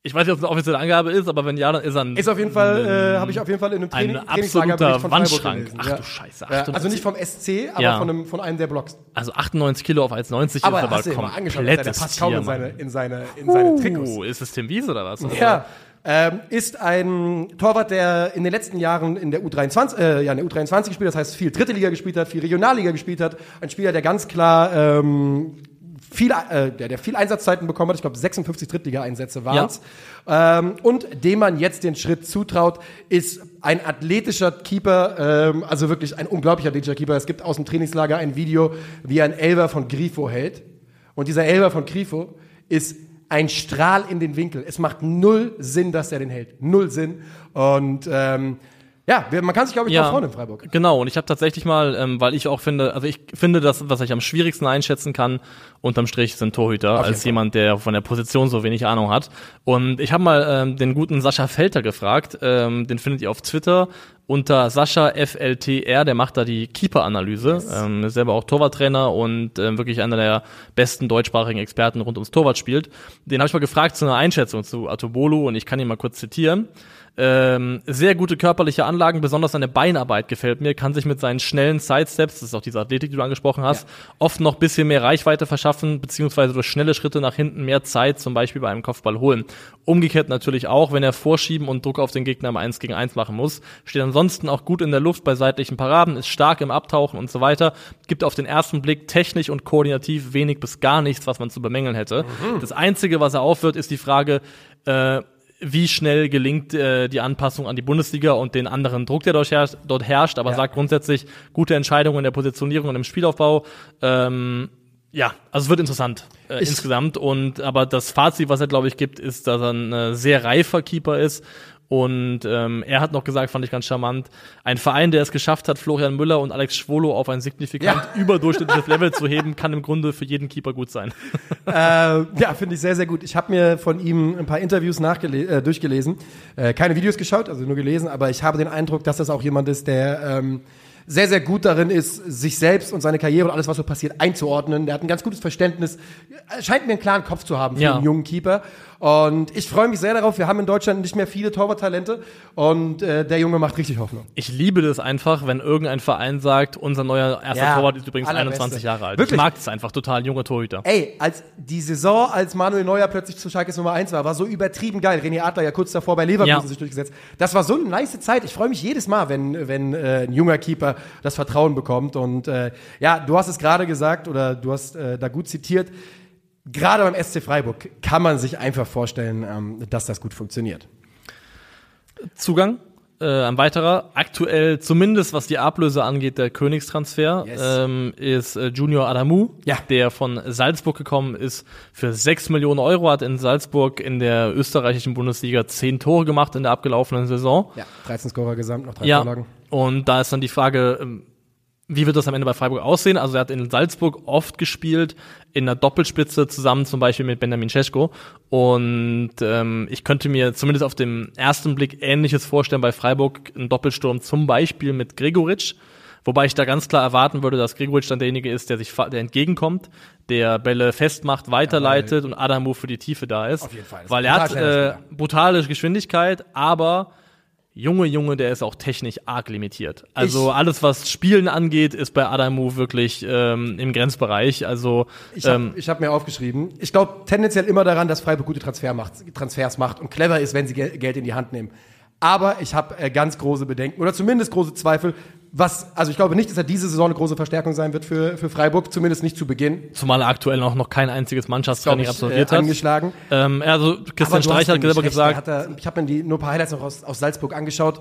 Ich weiß nicht, ob es eine offizielle Angabe ist, aber wenn ja, dann ist er ein, Ist auf jeden Fall, äh, habe ich auf jeden Fall in einem Training, ein absoluter von Wandschrank. gelesen. Ach du Scheiße, Ja, 98. also nicht vom SC, aber Ja. von, einem, von einem der Blogs. also 98 Kilo auf 1,90 Aber ist aber hast du mal angeschaut, der passt kaum in seine, in seine, in seine Trikots. Uh, ist es Tim Wies oder was? Ja. Ähm, ist ein Torwart, der in den letzten Jahren in der U23, äh, ja, in der U23 gespielt hat, das heißt viel dritte Liga gespielt hat, viel Regionalliga gespielt hat. Ein Spieler, der ganz klar ähm, viel, äh, der, der viel Einsatzzeiten bekommen hat. Ich glaube, 56 Drittliga-Einsätze waren es. Ähm, und dem man jetzt den Schritt zutraut, ist ein athletischer Keeper, ähm, also wirklich ein unglaublich athletischer Keeper. Es gibt aus dem Trainingslager ein Video, wie ein Elber von Grifo hält. Und dieser Elber von Grifo ist ein Strahl in den Winkel. Es macht null Sinn, dass er den hält. Null Sinn. Und ähm, ja, man kann sich, glaube ich, drauf freuen in Freiburg. Genau, und ich habe tatsächlich mal, ähm, weil ich auch finde, also ich finde, das, was ich am schwierigsten einschätzen kann, unterm Strich sind Torhüter, jeden als jemand, der von der Position so wenig Ahnung hat. Und ich habe mal ähm, den guten Sascha Felter gefragt, ähm, den findet ihr auf Twitter unter Sascha FLTR, der macht da die Keeper-Analyse, yes. ähm, ist selber auch Torwarttrainer und äh, wirklich einer der besten deutschsprachigen Experten rund ums Torwart spielt. Den habe ich mal gefragt zu einer Einschätzung zu Atobolo und ich kann ihn mal kurz zitieren. Ähm, sehr gute körperliche Anlagen, besonders seine Beinarbeit gefällt mir, kann sich mit seinen schnellen Sidesteps, das ist auch diese Athletik, die du angesprochen hast, ja. oft noch bisschen mehr Reichweite verschaffen, beziehungsweise durch schnelle Schritte nach hinten mehr Zeit, zum Beispiel bei einem Kopfball holen. Umgekehrt natürlich auch, wenn er vorschieben und Druck auf den Gegner im 1 gegen 1 machen muss. Steht ansonsten auch gut in der Luft bei seitlichen Paraden, ist stark im Abtauchen und so weiter. Gibt auf den ersten Blick technisch und koordinativ wenig bis gar nichts, was man zu bemängeln hätte. Mhm. Das Einzige, was er aufführt, ist die Frage, äh, wie schnell gelingt äh, die Anpassung an die Bundesliga und den anderen Druck, der dort herrscht, dort herrscht aber ja. sagt grundsätzlich gute Entscheidungen in der Positionierung und im Spielaufbau. Ähm, ja, also es wird interessant äh, insgesamt. Und aber das Fazit, was er, glaube ich, gibt, ist, dass er ein äh, sehr reifer Keeper ist und ähm, er hat noch gesagt, fand ich ganz charmant, ein Verein, der es geschafft hat, Florian Müller und Alex Schwolo auf ein signifikant ja. überdurchschnittliches Level zu heben, kann im Grunde für jeden Keeper gut sein. äh, ja, finde ich sehr, sehr gut. Ich habe mir von ihm ein paar Interviews äh, durchgelesen, äh, keine Videos geschaut, also nur gelesen, aber ich habe den Eindruck, dass das auch jemand ist, der ähm, sehr, sehr gut darin ist, sich selbst und seine Karriere und alles, was so passiert, einzuordnen. Der hat ein ganz gutes Verständnis, scheint mir einen klaren Kopf zu haben für ja. einen jungen Keeper. Und ich freue mich sehr darauf. Wir haben in Deutschland nicht mehr viele Torwarttalente und äh, der Junge macht richtig Hoffnung. Ich liebe das einfach, wenn irgendein Verein sagt, unser neuer erster ja, Torwart ist übrigens 21 Jahre alt. Wirklich? Ich mag es einfach total, junger Torhüter. Ey, als die Saison, als Manuel Neuer plötzlich zu Schalke Nummer 1 war, war so übertrieben geil. René Adler ja kurz davor bei Leverkusen ja. sich durchgesetzt. Das war so eine nice Zeit. Ich freue mich jedes Mal, wenn, wenn äh, ein junger Keeper das Vertrauen bekommt. Und äh, ja, du hast es gerade gesagt oder du hast äh, da gut zitiert gerade beim SC Freiburg kann man sich einfach vorstellen, ähm, dass das gut funktioniert. Zugang, äh, ein weiterer, aktuell zumindest was die Ablöse angeht, der Königstransfer, yes. ähm, ist äh, Junior Adamu, ja. der von Salzburg gekommen ist, für 6 Millionen Euro, hat in Salzburg in der österreichischen Bundesliga 10 Tore gemacht in der abgelaufenen Saison. Ja, 13 Scorer gesamt, noch drei ja. Vorlagen. Und da ist dann die Frage, ähm, wie wird das am Ende bei Freiburg aussehen? Also er hat in Salzburg oft gespielt, in der Doppelspitze zusammen zum Beispiel mit Benjamin Cesko. Und ähm, ich könnte mir zumindest auf dem ersten Blick Ähnliches vorstellen bei Freiburg, ein Doppelsturm zum Beispiel mit Gregoritsch. Wobei ich da ganz klar erwarten würde, dass Gregoritsch dann derjenige ist, der sich der entgegenkommt, der Bälle festmacht, weiterleitet ja, und Adamu für die Tiefe da ist. Auf jeden Fall. Weil er hat äh, brutale Geschwindigkeit, aber Junge, Junge, der ist auch technisch arg limitiert. Also ich, alles, was Spielen angeht, ist bei Adamu wirklich ähm, im Grenzbereich. Also ich habe ähm, hab mir aufgeschrieben, ich glaube tendenziell immer daran, dass Freiburg gute Transfer macht, Transfers macht und clever ist, wenn sie Geld in die Hand nehmen. Aber ich habe äh, ganz große Bedenken oder zumindest große Zweifel, was, also ich glaube nicht, dass er diese Saison eine große Verstärkung sein wird für, für Freiburg, zumindest nicht zu Beginn. Zumal er aktuell auch noch kein einziges Mannschaftstraining ich, absolviert äh, hat. Angeschlagen. Ähm, also Christian Streich hat selber gesagt. Er, ich habe mir die, nur ein paar Highlights noch aus, aus Salzburg angeschaut.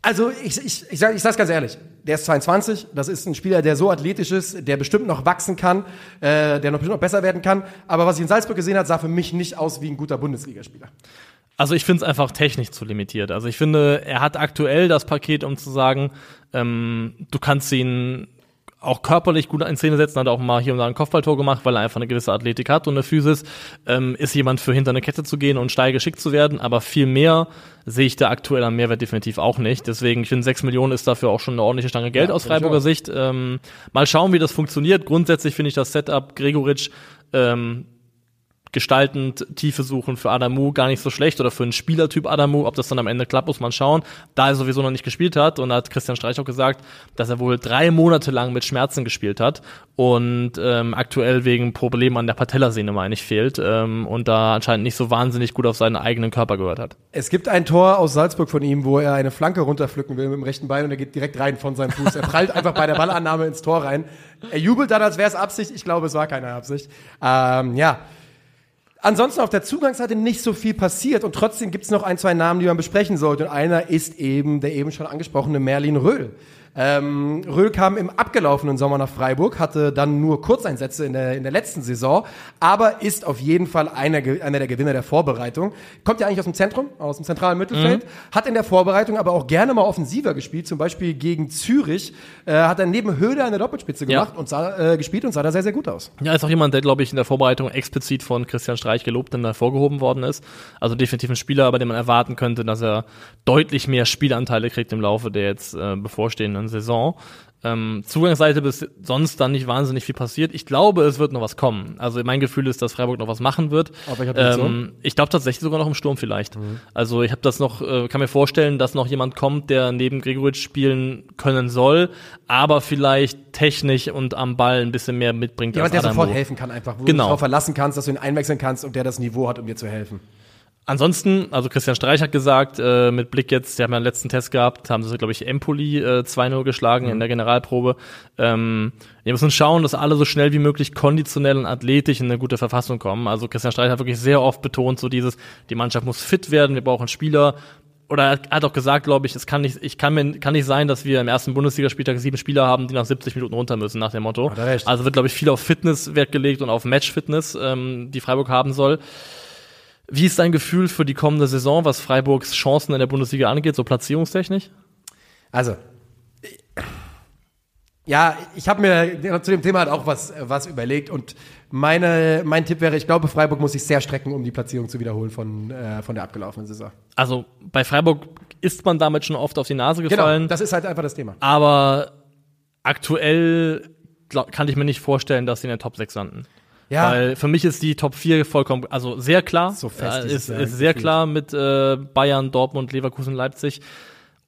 Also ich, ich, ich sage ich sag's ganz ehrlich, der ist 22, das ist ein Spieler, der so athletisch ist, der bestimmt noch wachsen kann, äh, der noch bestimmt noch besser werden kann. Aber was ich in Salzburg gesehen habe, sah für mich nicht aus wie ein guter Bundesligaspieler. Also ich finde es einfach technisch zu limitiert. Also ich finde, er hat aktuell das Paket, um zu sagen, ähm, du kannst ihn auch körperlich gut in Szene setzen, hat auch mal hier und da ein Kopfballtor gemacht, weil er einfach eine gewisse Athletik hat und eine Physis, ähm, ist jemand für hinter eine Kette zu gehen und steil geschickt zu werden, aber viel mehr sehe ich da aktuell am Mehrwert definitiv auch nicht. Deswegen, ich finde, sechs Millionen ist dafür auch schon eine ordentliche Stange Geld ja, aus Freiburger Sicht. Ähm, mal schauen, wie das funktioniert. Grundsätzlich finde ich das Setup Gregoritsch ähm, gestaltend Tiefe suchen für Adamu gar nicht so schlecht oder für einen Spielertyp Adamu. Ob das dann am Ende klappt, muss man schauen. Da er sowieso noch nicht gespielt hat und da hat Christian Streich auch gesagt, dass er wohl drei Monate lang mit Schmerzen gespielt hat und ähm, aktuell wegen Problemen an der Patellasehne, meine ich, fehlt ähm, und da anscheinend nicht so wahnsinnig gut auf seinen eigenen Körper gehört hat. Es gibt ein Tor aus Salzburg von ihm, wo er eine Flanke runterpflücken will mit dem rechten Bein und er geht direkt rein von seinem Fuß. Er prallt einfach bei der Ballannahme ins Tor rein. Er jubelt dann, als wäre es Absicht. Ich glaube, es war keine Absicht. Ähm, ja, Ansonsten auf der Zugangsseite nicht so viel passiert und trotzdem gibt es noch ein, zwei Namen, die man besprechen sollte. Und einer ist eben der eben schon angesprochene Merlin Röhl. Ähm, Röhl kam im abgelaufenen Sommer nach Freiburg, hatte dann nur Kurzeinsätze in der, in der letzten Saison, aber ist auf jeden Fall einer, einer der Gewinner der Vorbereitung. Kommt ja eigentlich aus dem Zentrum, aus dem zentralen Mittelfeld, mhm. hat in der Vorbereitung aber auch gerne mal offensiver gespielt, zum Beispiel gegen Zürich, äh, hat er neben Höhle eine Doppelspitze gemacht ja. und sah, äh, gespielt und sah da sehr, sehr gut aus. Ja, ist auch jemand, der, glaube ich, in der Vorbereitung explizit von Christian Streich gelobt und hervorgehoben worden ist. Also definitiv ein Spieler, bei dem man erwarten könnte, dass er deutlich mehr Spielanteile kriegt im Laufe der jetzt äh, bevorstehenden Saison. Ähm, Zugangsseite bis sonst dann nicht wahnsinnig viel passiert. Ich glaube, es wird noch was kommen. Also mein Gefühl ist, dass Freiburg noch was machen wird. Auf welcher ähm, ich glaube tatsächlich sogar noch im Sturm vielleicht. Mhm. Also ich habe das noch, äh, kann mir vorstellen, dass noch jemand kommt, der neben Gregoritsch spielen können soll, aber vielleicht technisch und am Ball ein bisschen mehr mitbringt. Jemand, der sofort helfen kann, einfach, wo genau. du darauf verlassen kannst, dass du ihn einwechseln kannst und der das Niveau hat, um dir zu helfen. Ansonsten, also Christian Streich hat gesagt, äh, mit Blick jetzt, die haben ja einen letzten Test gehabt, haben sie, glaube ich, Empoli äh, 2-0 geschlagen mhm. in der Generalprobe. Ähm, wir müssen schauen, dass alle so schnell wie möglich konditionell und athletisch in eine gute Verfassung kommen. Also Christian Streich hat wirklich sehr oft betont, so dieses, die Mannschaft muss fit werden, wir brauchen Spieler, oder er hat auch gesagt, glaube ich, es kann nicht, ich kann mir, kann nicht sein, dass wir im ersten Bundesligaspieltag sieben Spieler haben, die nach 70 Minuten runter müssen, nach dem Motto. Also wird, glaube ich, viel auf Fitness Wert gelegt und auf Matchfitness, ähm, die Freiburg haben soll. Wie ist dein Gefühl für die kommende Saison, was Freiburgs Chancen in der Bundesliga angeht, so platzierungstechnisch? Also, ja, ich habe mir zu dem Thema halt auch was, was überlegt und meine, mein Tipp wäre, ich glaube, Freiburg muss sich sehr strecken, um die Platzierung zu wiederholen von, äh, von der abgelaufenen Saison. Also bei Freiburg ist man damit schon oft auf die Nase genau, gefallen. Genau, das ist halt einfach das Thema. Aber aktuell glaub, kann ich mir nicht vorstellen, dass sie in der Top 6 landen. Ja. Weil für mich ist die Top 4 vollkommen, also sehr klar. So fest äh, ist, ist sehr klar mit äh, Bayern, Dortmund, Leverkusen, Leipzig.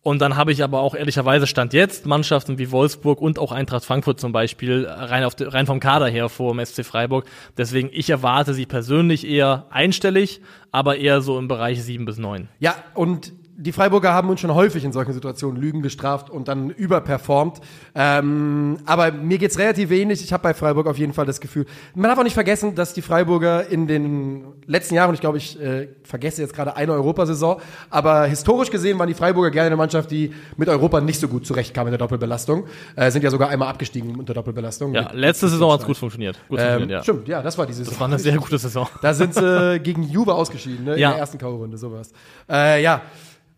Und dann habe ich aber auch ehrlicherweise Stand jetzt Mannschaften wie Wolfsburg und auch Eintracht Frankfurt zum Beispiel rein, auf rein vom Kader her vor dem SC Freiburg. Deswegen, ich erwarte sie persönlich eher einstellig, aber eher so im Bereich 7 bis 9. Ja, und die Freiburger haben uns schon häufig in solchen Situationen Lügen gestraft und dann überperformt. Ähm, aber mir geht's relativ wenig. Ich habe bei Freiburg auf jeden Fall das Gefühl. Man darf auch nicht vergessen, dass die Freiburger in den letzten Jahren, und ich glaube, ich äh, vergesse jetzt gerade eine Europasaison, aber historisch gesehen waren die Freiburger gerne eine Mannschaft, die mit Europa nicht so gut zurechtkam in der Doppelbelastung. Äh, sind ja sogar einmal abgestiegen unter Doppelbelastung. Ja, letzte Saison hat's gut funktioniert. Gut ähm, funktioniert ja. Stimmt, ja, das war die Saison. Das war eine sehr gute Saison. Da sind sie gegen Juve ausgeschieden, ne, in ja. der ersten K.O.-Runde, sowas. Äh, ja.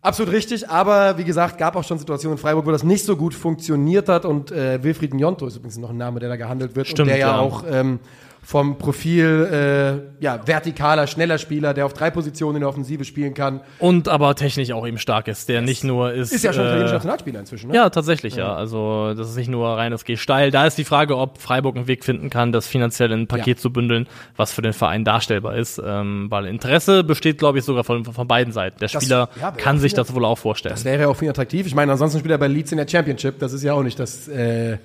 Absolut richtig, aber wie gesagt, gab auch schon Situationen in Freiburg, wo das nicht so gut funktioniert hat und äh, Wilfried Njonto ist übrigens noch ein Name, der da gehandelt wird Stimmt, und der ja, ja. auch ähm, vom Profil äh, ja, vertikaler, schneller Spieler, der auf drei Positionen in der Offensive spielen kann. Und aber technisch auch eben stark ist, der das nicht nur ist. Ist ja schon äh, italienischer Nationalspieler inzwischen, ne? Ja, tatsächlich, ja. ja. Also das ist nicht nur reines Geh steil. Da ist die Frage, ob Freiburg einen Weg finden kann, das finanziell in ein Paket ja. zu bündeln, was für den Verein darstellbar ist. Ähm, weil Interesse besteht, glaube ich, sogar von, von beiden Seiten. Der Spieler das, ja, kann sich das wohl auch vorstellen. Das wäre ja auch viel attraktiv. Ich meine, ansonsten spielt er bei Leeds in der Championship. Das ist ja auch nicht das. Äh,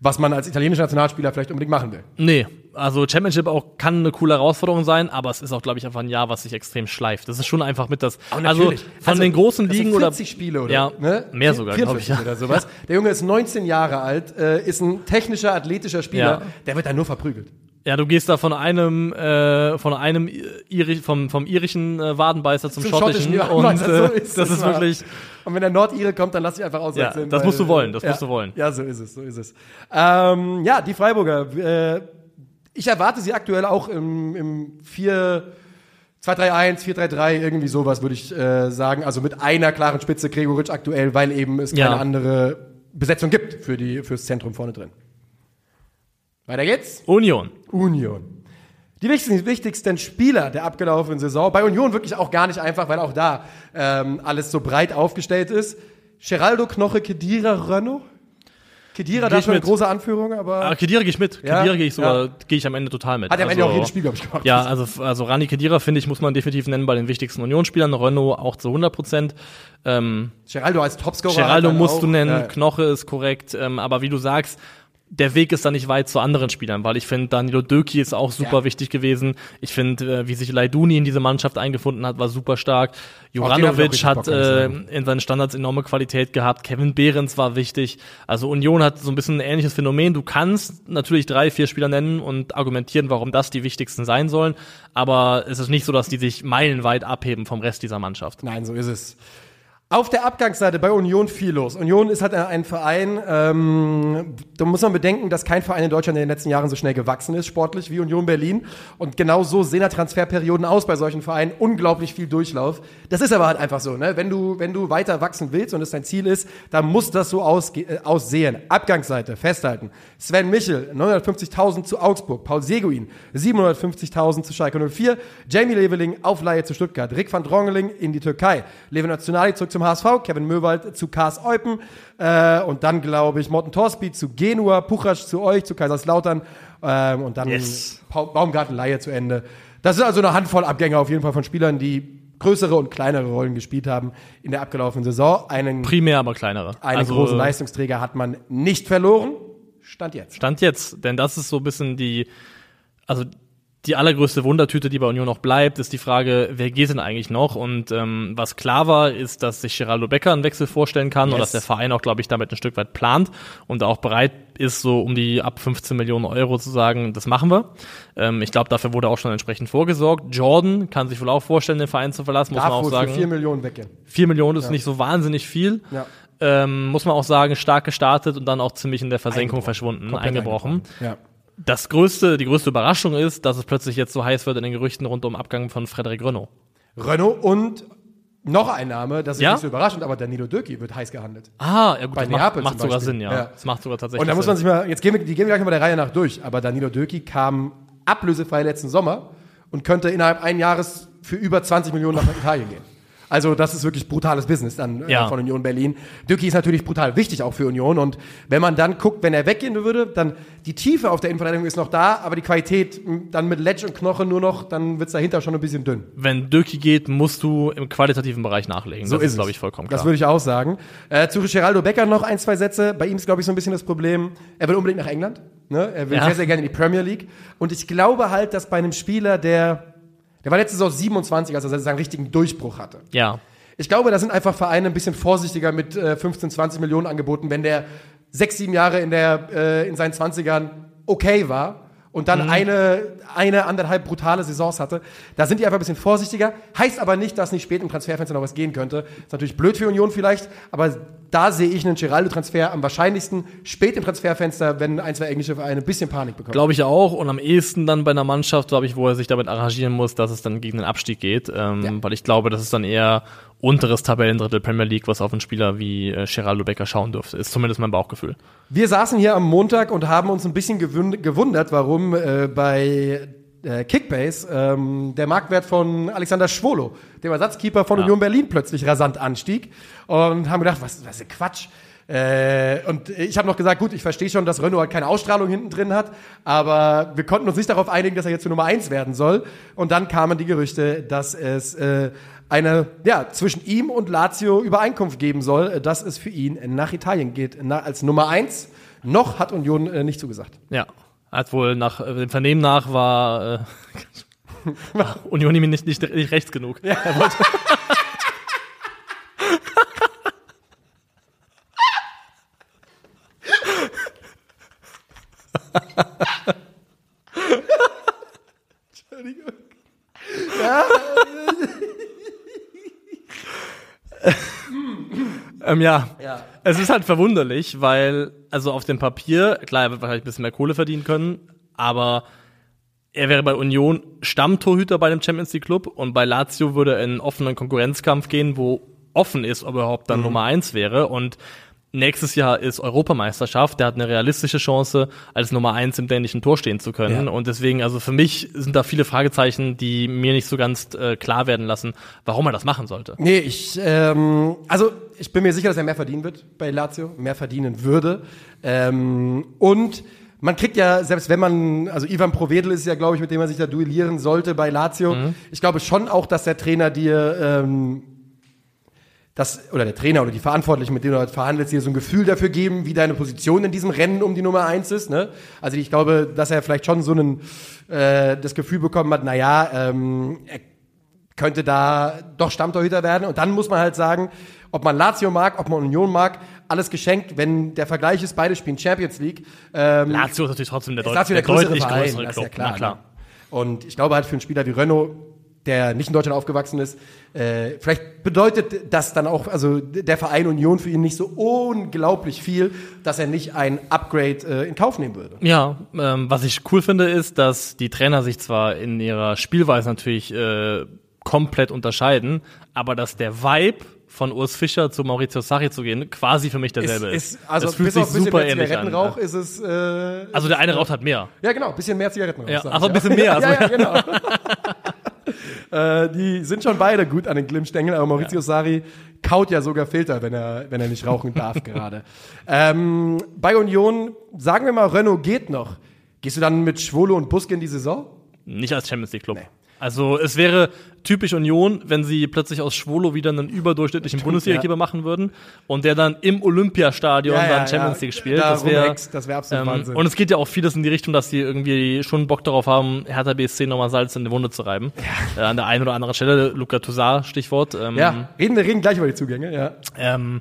was man als italienischer Nationalspieler vielleicht unbedingt machen will. Nee, also Championship auch kann eine coole Herausforderung sein, aber es ist auch, glaube ich, einfach ein Jahr, was sich extrem schleift. Das ist schon einfach mit das. Also von also, den großen Ligen 40 oder 40 Spiele oder ja, ne? mehr sogar, glaube ich. Ja. Oder sowas. Der Junge ist 19 Jahre alt, äh, ist ein technischer, athletischer Spieler, ja. der wird dann nur verprügelt. Ja, du gehst da von einem äh, von einem Iri vom vom irischen äh, Wadenbeißer zum, zum schottischen, schottischen und äh, so ist das ist wirklich und wenn der Nordire kommt, dann lass dich einfach auswechseln. Ja, das musst du wollen, das ja, musst du wollen. Ja, so ist es, so ist es. Ähm, ja, die Freiburger. Äh, ich erwarte sie aktuell auch im, im 4 2-3-1, 4-3-3, irgendwie sowas würde ich äh, sagen. Also mit einer klaren Spitze Gregoritsch aktuell, weil eben es keine ja. andere Besetzung gibt für die fürs Zentrum vorne drin. Weiter geht's. Union. Union. Die wichtigsten, wichtigsten Spieler der abgelaufenen Saison. Bei Union wirklich auch gar nicht einfach, weil auch da ähm, alles so breit aufgestellt ist. Geraldo Knoche, Kedira, Renault. Kedira, da schon eine große Anführung, aber. Ah, Kedira gehe ich mit. Ja, Kedira gehe ich sogar, ja. gehe ich am Ende total mit. Hat er am Ende also, auch jedes Spiel, glaube ich, gemacht. Ja, also, also Rani Kedira, finde ich, muss man definitiv nennen bei den wichtigsten Unionsspielern. Renault auch zu 100 Prozent. Ähm, Geraldo als Topscorer. Geraldo musst auch, du nennen, ja. Knoche ist korrekt, ähm, aber wie du sagst, der Weg ist da nicht weit zu anderen Spielern, weil ich finde, Danilo Döki ist auch super ja. wichtig gewesen. Ich finde, äh, wie sich Leiduni in diese Mannschaft eingefunden hat, war super stark. Juranovic hat äh, in seinen Standards enorme Qualität gehabt. Kevin Behrens war wichtig. Also Union hat so ein bisschen ein ähnliches Phänomen. Du kannst natürlich drei, vier Spieler nennen und argumentieren, warum das die wichtigsten sein sollen. Aber es ist nicht so, dass die sich meilenweit abheben vom Rest dieser Mannschaft. Nein, so ist es. Auf der Abgangsseite bei Union viel los. Union ist halt ein Verein, ähm, da muss man bedenken, dass kein Verein in Deutschland in den letzten Jahren so schnell gewachsen ist, sportlich wie Union Berlin. Und genau so sehen da Transferperioden aus bei solchen Vereinen. Unglaublich viel Durchlauf. Das ist aber halt einfach so, ne? Wenn du, wenn du weiter wachsen willst und es dein Ziel ist, dann muss das so ausge äh, aussehen. Abgangsseite, festhalten. Sven Michel, 950.000 zu Augsburg. Paul Seguin, 750.000 zu Schalke 04. Jamie Leveling auf Laie zu Stuttgart. Rick van Drongeling in die Türkei. Leven Nationali zurück zum HSV. Kevin Möwald zu Kars Eupen. Äh, und dann, glaube ich, Morten Torsby zu Genua. Puchasch zu euch, zu Kaiserslautern. Ähm, und dann Yes. Baumgarten Laie zu Ende. Das ist also eine Handvoll Abgänge auf jeden Fall von Spielern, die größere und kleinere Rollen gespielt haben in der abgelaufenen Saison. Einen, Primär aber kleinere. einen Also, großen Leistungsträger hat man nicht verloren. Stand jetzt. Stand jetzt, denn das ist so ein bisschen die, also die allergrößte Wundertüte, die bei Union noch bleibt, ist die Frage, wer geht denn eigentlich noch? Und ähm, was klar war, ist, dass sich Geraldo Becker einen Wechsel vorstellen kann und Yes. dass der Verein auch, glaube ich, damit ein Stück weit plant und auch bereit ist, so um die ab 15 Millionen Euro zu sagen, das machen wir. Ähm, ich glaube, dafür wurde auch schon entsprechend vorgesorgt. Jordan kann sich wohl auch vorstellen, den Verein zu verlassen, muss Darf man auch sagen. 4 Millionen weggehen. 4 Millionen ist nicht so wahnsinnig viel. Ja. Ähm, muss man auch sagen, stark gestartet und dann auch ziemlich in der Versenkung Eingebrochen. verschwunden, Komplett eingebrochen. Ja. Das größte, die größte Überraschung ist, dass es plötzlich jetzt so heiß wird in den Gerüchten rund um Abgang von Frederik Renault. Renault und noch ein Name, das ist Ja? nicht so überraschend, aber Danilo Döki wird heiß gehandelt. Ah, ja gut, Bei das Neapel macht, sogar. Sinn, ja. Ja. Das macht sogar tatsächlich Und da muss man sich mal, jetzt gehen wir, die gehen wir gleich mal der Reihe nach durch, aber Danilo Döki kam ablösefrei letzten Sommer und könnte innerhalb ein Jahres für über 20 Millionen nach Italien gehen. Also das ist wirklich brutales Business dann äh, Ja. von Union Berlin. Döki ist natürlich brutal wichtig auch für Union und wenn man dann guckt, wenn er weggehen würde, dann die Tiefe auf der Innenverteidigung ist noch da, aber die Qualität dann mit Letsch und Knoche nur noch, dann wird's dahinter schon ein bisschen dünn. Wenn Döki geht, musst du im qualitativen Bereich nachlegen. So das ist, glaube ich, vollkommen Das klar. würde ich auch sagen. Äh, zu Geraldo Becker noch ein, zwei Sätze. Bei ihm ist, glaube ich, so ein bisschen das Problem, er will unbedingt nach England. Ne? Er will Ja. sehr, sehr gerne in die Premier League. Und ich glaube halt, dass bei einem Spieler, der, der war letzte Saison 27, als er seinen richtigen Durchbruch hatte. ja. Ich glaube, da sind einfach Vereine ein bisschen vorsichtiger mit äh, 15, 20 Millionen angeboten, wenn der sechs, sieben Jahre in, der, äh, in seinen 20ern okay war und dann eine, eine, anderthalb brutale Saisons hatte. Da sind die einfach ein bisschen vorsichtiger. Heißt aber nicht, dass nicht spät im Transferfenster noch was gehen könnte. Ist natürlich blöd für Union vielleicht, aber da sehe ich einen Geraldo-Transfer am wahrscheinlichsten spät im Transferfenster, wenn ein, zwei englische Vereine ein bisschen Panik bekommen. Glaube ich auch. Und am ehesten dann bei einer Mannschaft, glaube ich, wo er sich damit arrangieren muss, dass es dann gegen den Abstieg geht. Ähm, Ja. Weil ich glaube, das ist dann eher unteres Tabellendrittel Premier League, was auf einen Spieler wie äh, Geraldo Becker schauen dürfte. Ist zumindest mein Bauchgefühl. Wir saßen hier am Montag und haben uns ein bisschen gewund gewundert, warum äh, bei äh, Kickbase ähm, der Marktwert von Alexander Schwolo, dem Ersatzkeeper von Ja. Union Berlin, plötzlich rasant anstieg. Und haben gedacht, was, was ist Quatsch. Äh, und ich habe noch gesagt, gut, ich verstehe schon, dass Renault halt keine Ausstrahlung hinten drin hat, aber wir konnten uns nicht darauf einigen, dass er jetzt zur Nummer eins werden soll. Und dann kamen die Gerüchte, dass es äh, eine, ja, zwischen ihm und Lazio Übereinkunft geben soll, äh, dass es für ihn nach Italien geht, als Nummer eins. Noch hat Union äh, nicht zugesagt. Ja. Hat wohl nach äh, dem Vernehmen nach war äh, Union ihm nicht, nicht, nicht rechts genug. Ja. Er wollte, ähm, ja. Ja. Es ist halt verwunderlich, weil, also auf dem Papier, klar, er wird wahrscheinlich ein bisschen mehr Kohle verdienen können, aber er wäre bei Union Stammtorhüter bei dem Champions League Club und bei Lazio würde er in einen offenen Konkurrenzkampf gehen, wo offen ist, ob er überhaupt dann Nummer eins wäre und nächstes Jahr ist Europameisterschaft, der hat eine realistische Chance, als Nummer eins im dänischen Tor stehen zu können Ja. und deswegen, also für mich sind da viele Fragezeichen, die mir nicht so ganz äh, klar werden lassen, warum er das machen sollte. Nee, ich, ähm, also ich bin mir sicher, dass er mehr verdienen wird bei Lazio, mehr verdienen würde. Ähm, und man kriegt ja, selbst wenn man, also Ivan Provedel ist ja, glaube ich, mit dem man sich da duellieren sollte bei Lazio. Ich glaube schon auch, dass der Trainer dir, ähm, das, oder der Trainer oder die Verantwortlichen, mit denen du halt verhandelst, dir so ein Gefühl dafür geben, wie deine Position in diesem Rennen um die Nummer eins ist. Ne? Also ich glaube, dass er vielleicht schon so einen, äh, das Gefühl bekommen hat, na ja, ähm, er könnte da doch Stammtorhüter werden. Und dann muss man halt sagen, ob man Lazio mag, ob man Union mag, alles geschenkt, wenn der Vergleich ist, beide spielen Champions League. Ähm, Lazio ist natürlich trotzdem der, Deut Lazio der der größere deutlich Verein, größere das ist Club. ja klar. Na klar. Ne? Und ich glaube halt für einen Spieler wie Renault der nicht in Deutschland aufgewachsen ist, äh, vielleicht bedeutet das dann auch, also der Verein Union für ihn nicht so unglaublich viel, dass er nicht ein Upgrade äh, in Kauf nehmen würde. Ja, ähm, was ich cool finde, ist, dass die Trainer sich zwar in ihrer Spielweise natürlich äh, komplett unterscheiden, aber dass der Vibe von Urs Fischer zu Maurizio Sarri zu gehen, quasi für mich derselbe ist. ist also das fühlt sich ein super ähnlich Zigarettenrauch an. ist es. Äh, Also der eine raucht halt mehr. ja, genau, bisschen mehr Zigarettenrauch. Ja, also ein bisschen mehr, also- ja, ja, genau. äh, die sind schon beide gut an den Glimmstängeln, aber Maurizio Sarri kaut ja sogar Filter, wenn er, wenn er nicht rauchen darf gerade. Ähm, bei Union, sagen wir mal, Renault geht noch. Gehst du dann mit Schwolo und Buske in die Saison? Nicht als Champions League Club. Also es wäre typisch Union, wenn sie plötzlich aus Schwolo wieder einen überdurchschnittlichen Bundesliga-Keeper machen würden und der dann im Olympiastadion Ja, ja, dann Champions ja. League spielt. Da das wäre wär absolut Wahnsinn. Und es geht ja auch vieles in die Richtung, dass sie irgendwie schon Bock darauf haben, Hertha BSC nochmal Salz in die Wunde zu reiben. Äh, an der einen oder anderen Stelle, Luca Toussaint, Stichwort. Ähm, Ja, reden wir reden gleich über die Zugänge, ja. ähm,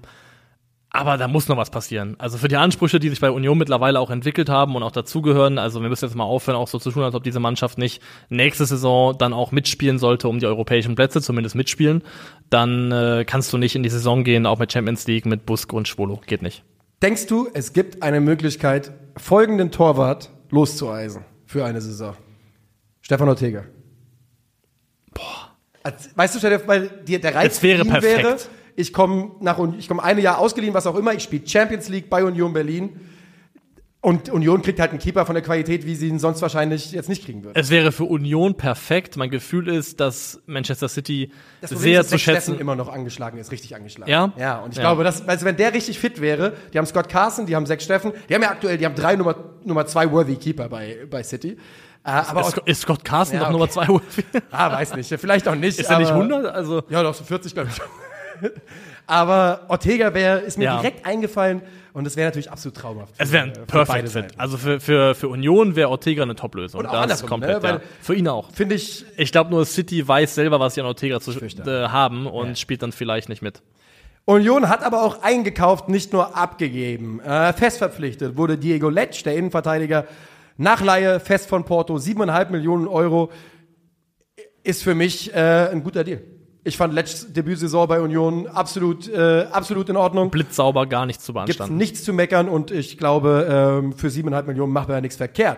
aber da muss noch was passieren. Also für die Ansprüche, die sich bei Union mittlerweile auch entwickelt haben und auch dazugehören, also wir müssen jetzt mal aufhören, auch so zu tun, als ob diese Mannschaft nicht nächste Saison dann auch mitspielen sollte um die europäischen Plätze, zumindest mitspielen, dann äh, kannst du nicht in die Saison gehen, auch mit Champions League, mit Busk und Schwolo. Geht nicht. Denkst du, es gibt eine Möglichkeit, folgenden Torwart loszueisen für eine Saison? Stefan Ortega. Boah. Weißt du, weil dir der Reiz wäre perfekt. wäre, ich komme nach ich komme eine Jahr ausgeliehen, was auch immer, ich spiele Champions League bei Union Berlin und Union kriegt halt einen Keeper von der Qualität, wie sie ihn sonst wahrscheinlich jetzt nicht kriegen würde. Es wäre für Union perfekt. Mein Gefühl ist, dass Manchester City Das sehr ist, zu schätzen. Steffen immer noch angeschlagen ist, richtig angeschlagen. Ja? Ja, und ich Ja. glaube, dass, also wenn der richtig fit wäre, die haben Scott Carson, die haben Zach Steffen, die haben ja aktuell, die haben drei Nummer, Nummer zwei worthy Keeper bei, bei City. Äh, aber Ist, ist Scott Carson Ja, doch okay. Nummer zwei? Ah, weiß nicht. Vielleicht auch nicht. Ist er nicht aber- 100? Also Ja, doch, so 40, glaube ich. aber Ortega wäre, ist mir Ja. direkt eingefallen und es wäre natürlich absolut traumhaft. Es wäre ein für Perfect Fit. Also für, für, für Union wäre Ortega eine Top-Lösung. Und auch Das komplett, ne? ja. Für ihn auch. Finde ich, Ich glaube nur, City weiß selber, was sie an Ortega zu äh, haben und spielt dann vielleicht nicht mit. Union hat aber auch eingekauft, nicht nur abgegeben. Äh, fest verpflichtet wurde Diego Letsch, der Innenverteidiger, Nachleihe fest von Porto, 7,5 Millionen Euro. Ist für mich äh, ein guter Deal. Ich fand Letschs Debütsaison bei Union absolut, äh, absolut in Ordnung. Blitzsauber, gar nichts zu Gibt beanstanden. nichts zu meckern und ich glaube, ähm, für 7,5 Millionen macht man ja nichts verkehrt.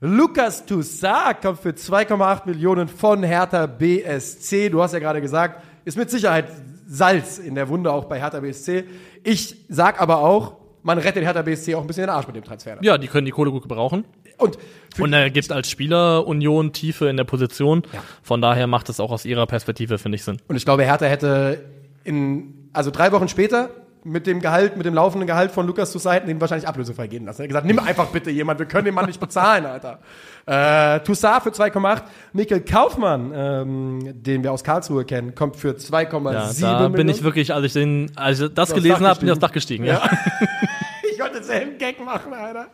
Lukas Toussaint kommt für 2,8 Millionen von Hertha BSC. Du hast ja gerade gesagt, ist mit Sicherheit Salz in der Wunde auch bei Hertha BSC. Ich sag aber auch, man rettet Hertha BSC auch ein bisschen den Arsch mit dem Transfer. Ja, die können die Kohle gut gebrauchen. Und Und er gibt als Spieler Union Tiefe in der Position. Von daher macht es auch aus ihrer Perspektive, finde ich, Sinn. Und ich glaube, Hertha hätte in, also drei Wochen später mit dem Gehalt, mit dem laufenden Gehalt von Lukas Toussaint den wahrscheinlich ablösefrei gehen lassen. Er hat gesagt, nimm einfach bitte jemand, wir können den Mann nicht bezahlen, Alter. Äh, Toussaint für 2,8. Mikkel Kaufmann, ähm, den wir aus Karlsruhe kennen, kommt für 2,7 Ja, Millionen. da bin ich wirklich, als ich den, als ich das gelesen habe, bin ich aufs Dach gestiegen. Ja. ich wollte denselben Gag machen, Alter.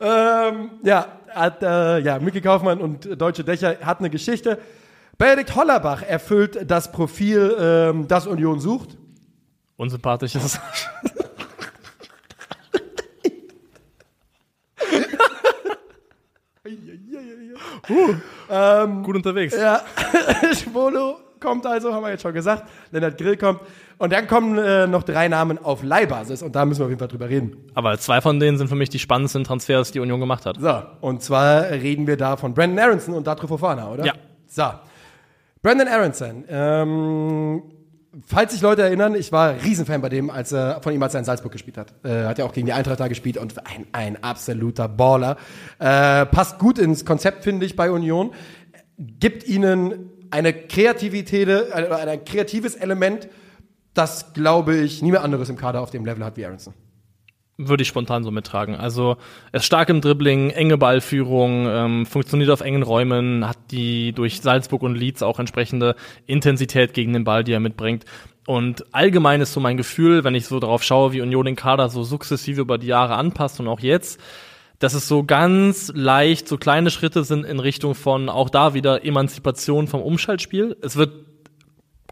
Ähm, ja, hat, äh, ja, Mikkel Kaufmann und Deutsche Dächer hat eine Geschichte. Benedikt Hollerbach erfüllt das Profil, ähm, das Union sucht. Unsympathisch ist es. Gut unterwegs. Ja, Schwolo kommt also, haben wir jetzt schon gesagt. Lennart Grill kommt. Und dann kommen äh, noch drei Namen auf Leihbasis. Und da müssen wir auf jeden Fall drüber reden. Aber zwei von denen sind für mich die spannendsten Transfers, die Union gemacht hat. So, und zwar reden wir da von Brandon Aronson und Datro Fofana, oder? Ja. So, Brandon Aronson. Ähm, falls sich Leute erinnern, ich war Riesenfan bei dem, als er von ihm, als er in Salzburg gespielt hat. Äh, hat ja auch gegen die Eintracht da gespielt und ein, ein absoluter Baller. Äh, passt gut ins Konzept, finde ich, bei Union. Gibt ihnen eine Kreativität, ein, ein kreatives Element, das, glaube ich, nie mehr anderes im Kader auf dem Level hat wie Aronson. Würde ich spontan so mittragen. Also er ist stark im Dribbling, enge Ballführung, ähm, funktioniert auf engen Räumen, hat die durch Salzburg und Leeds auch entsprechende Intensität gegen den Ball, die er mitbringt. Und allgemein ist so mein Gefühl, wenn ich so darauf schaue, wie Union den Kader so sukzessive über die Jahre anpasst und auch jetzt, dass es so ganz leicht so kleine Schritte sind in Richtung von auch da wieder Emanzipation vom Umschaltspiel. Es wird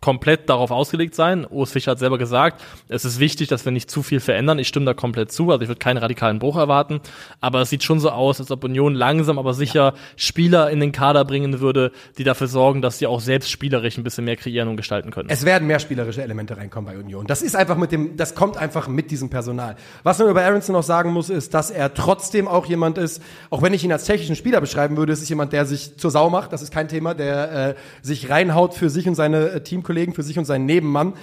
komplett darauf ausgelegt sein. Urs Fischer hat selber gesagt, es ist wichtig, dass wir nicht zu viel verändern. Ich stimme da komplett zu, also ich würde keinen radikalen Bruch erwarten, aber es sieht schon so aus, als ob Union langsam aber sicher Spieler in den Kader bringen würde, die dafür sorgen, dass sie auch selbst spielerisch ein bisschen mehr kreieren und gestalten können. Es werden mehr spielerische Elemente reinkommen bei Union. Das ist einfach mit dem, das kommt einfach mit diesem Personal. Was man über Aronson noch sagen muss, ist, dass er trotzdem auch jemand ist, auch wenn ich ihn als technischen Spieler beschreiben würde, ist es jemand, der sich zur Sau macht. Das ist kein Thema, der äh, sich reinhaut für sich und seine äh, Teamkollegen, für sich und seinen Nebenmann.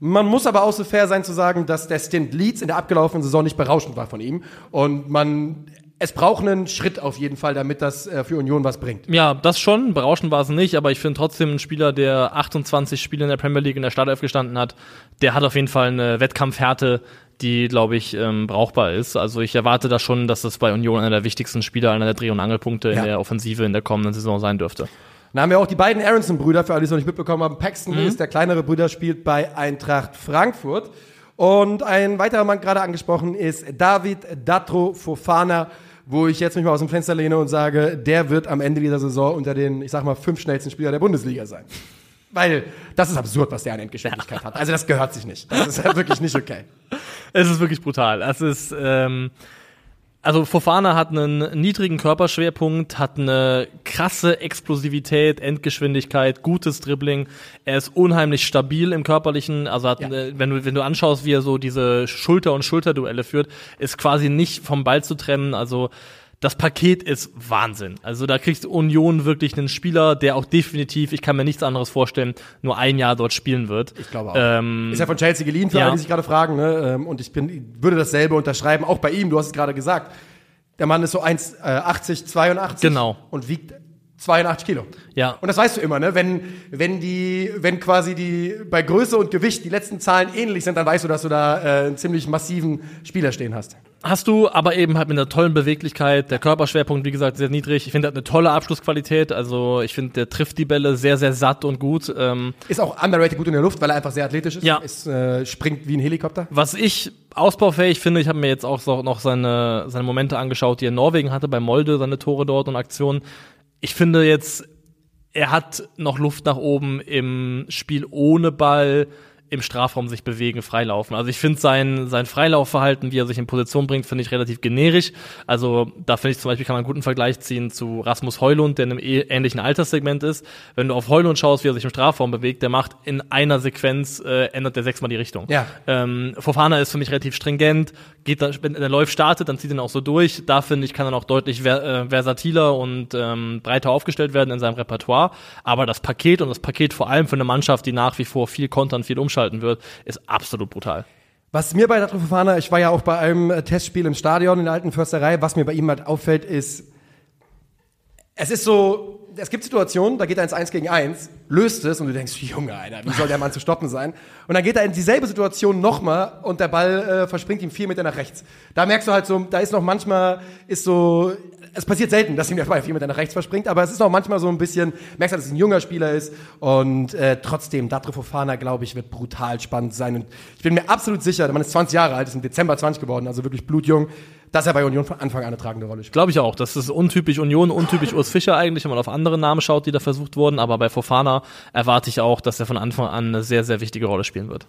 Man muss aber auch so fair sein zu sagen, dass der Stint Leeds in der abgelaufenen Saison nicht berauschend war von ihm. Und man, es braucht einen Schritt auf jeden Fall, damit das äh, für Union was bringt. Ja, das schon. Berauschend war es nicht, aber ich finde trotzdem ein Spieler, der 28 Spiele in der Premier League in der Startelf gestanden hat, der hat auf jeden Fall eine Wettkampfhärte, die, glaube ich, ähm, brauchbar ist. Also ich erwarte da schon, dass das bei Union einer der wichtigsten Spieler, einer der Dreh- und Angelpunkte Ja. in der Offensive in der kommenden Saison sein dürfte. Dann haben wir auch die beiden Aronson-Brüder, für alle, die es noch nicht mitbekommen haben. Paxton Mhm. ist der kleinere Bruder, spielt bei Eintracht Frankfurt. Und ein weiterer Mann gerade angesprochen ist David Datro Fofana, wo ich jetzt mich mal aus dem Fenster lehne und sage, der wird am Ende dieser Saison unter den, ich sag mal, fünf schnellsten Spieler der Bundesliga sein. Weil das ist absurd, was der an Endgeschwindigkeit hat. Also das gehört sich nicht. Das ist halt wirklich nicht okay. Es ist wirklich brutal. Es ist, ähm, also Fofana hat einen niedrigen Körperschwerpunkt, hat eine krasse Explosivität, Endgeschwindigkeit, gutes Dribbling. Er ist unheimlich stabil im körperlichen. Also hat, Ja. eine, wenn du wenn du anschaust, wie er so diese Schulter- und Schulterduelle führt, ist quasi nicht vom Ball zu trennen. Also das Paket ist Wahnsinn. Also da kriegst Union wirklich einen Spieler, der auch definitiv, ich kann mir nichts anderes vorstellen, nur ein Jahr dort spielen wird. Ich glaube auch. Ähm, ist ja von Chelsea geliehen, für ja. alle, die sich gerade fragen. Ne? Ähm, Und ich bin, würde dasselbe unterschreiben, auch bei ihm. Du hast es gerade gesagt. Der Mann ist so 1,80, 82 Genau. und wiegt 82 Kilo. Ja. Und das weißt du immer, ne? Wenn, wenn die, wenn quasi die bei Größe und Gewicht die letzten Zahlen ähnlich sind, dann weißt du, dass du da äh, einen ziemlich massiven Spieler stehen hast. Hast du, aber eben halt mit einer tollen Beweglichkeit, der Körperschwerpunkt, wie gesagt, sehr niedrig. Ich finde, er hat eine tolle Abschlussqualität. Also ich finde, der trifft die Bälle sehr, sehr satt und gut. Ähm, Ist auch underrated gut in der Luft, weil er einfach sehr athletisch ist. Ja. Ist, äh, springt wie ein Helikopter. was ich ausbaufähig finde, ich habe mir jetzt auch noch seine, seine Momente angeschaut, die er in Norwegen hatte, bei Molde, seine Tore dort und Aktionen. Ich finde jetzt, er hat noch Luft nach oben im Spiel ohne Ball, im Strafraum sich bewegen, freilaufen. Also ich finde sein, sein Freilaufverhalten, wie er sich in Position bringt, finde ich relativ generisch. Also da finde ich zum Beispiel, kann man einen guten Vergleich ziehen zu Rasmus Heulund, der in einem eh- ähnlichen Alterssegment ist. Wenn du auf Heulund schaust, wie er sich im Strafraum bewegt, der macht in einer Sequenz, äh, ändert der sechsmal die Richtung. Ja. Ähm, Fofana ist für mich relativ stringent, geht da, wenn der Läuft startet, dann zieht er ihn auch so durch. Da finde ich, kann er noch deutlich ver äh, versatiler und ähm, breiter aufgestellt werden in seinem Repertoire. Aber das Paket und das Paket vor allem für eine Mannschaft, die nach wie vor viel kontern, viel umschalten wird, ist absolut brutal. Was mir bei Datro Fofana, ich war ja auch bei einem äh, Testspiel im Stadion in der alten Försterei, was mir bei ihm halt auffällt, ist, es ist so, es gibt Situationen, da geht er ins 1 gegen 1, löst es und du denkst, Junge, Alter, wie soll der Mann zu stoppen sein? Und dann geht er in dieselbe Situation nochmal und der Ball äh, verspringt ihm vier Meter nach rechts. Da merkst du halt so, da ist noch manchmal, ist so, es passiert selten, dass ihm der Ball vier Meter nach rechts verspringt, aber es ist auch manchmal so ein bisschen, merkst du, dass es ein junger Spieler ist und äh, trotzdem, Datro Fofana, glaube ich, wird brutal spannend sein und ich bin mir absolut sicher, der Mann ist 20 Jahre alt, ist im Dezember 20 geworden, also wirklich blutjung, dass er bei Union von Anfang an eine tragende Rolle spielt. Glaube ich auch. Das ist untypisch Union, untypisch Urs Fischer eigentlich, wenn man auf andere Namen schaut, die da versucht wurden. Aber bei Fofana erwarte ich auch, dass er von Anfang an eine sehr, sehr wichtige Rolle spielen wird.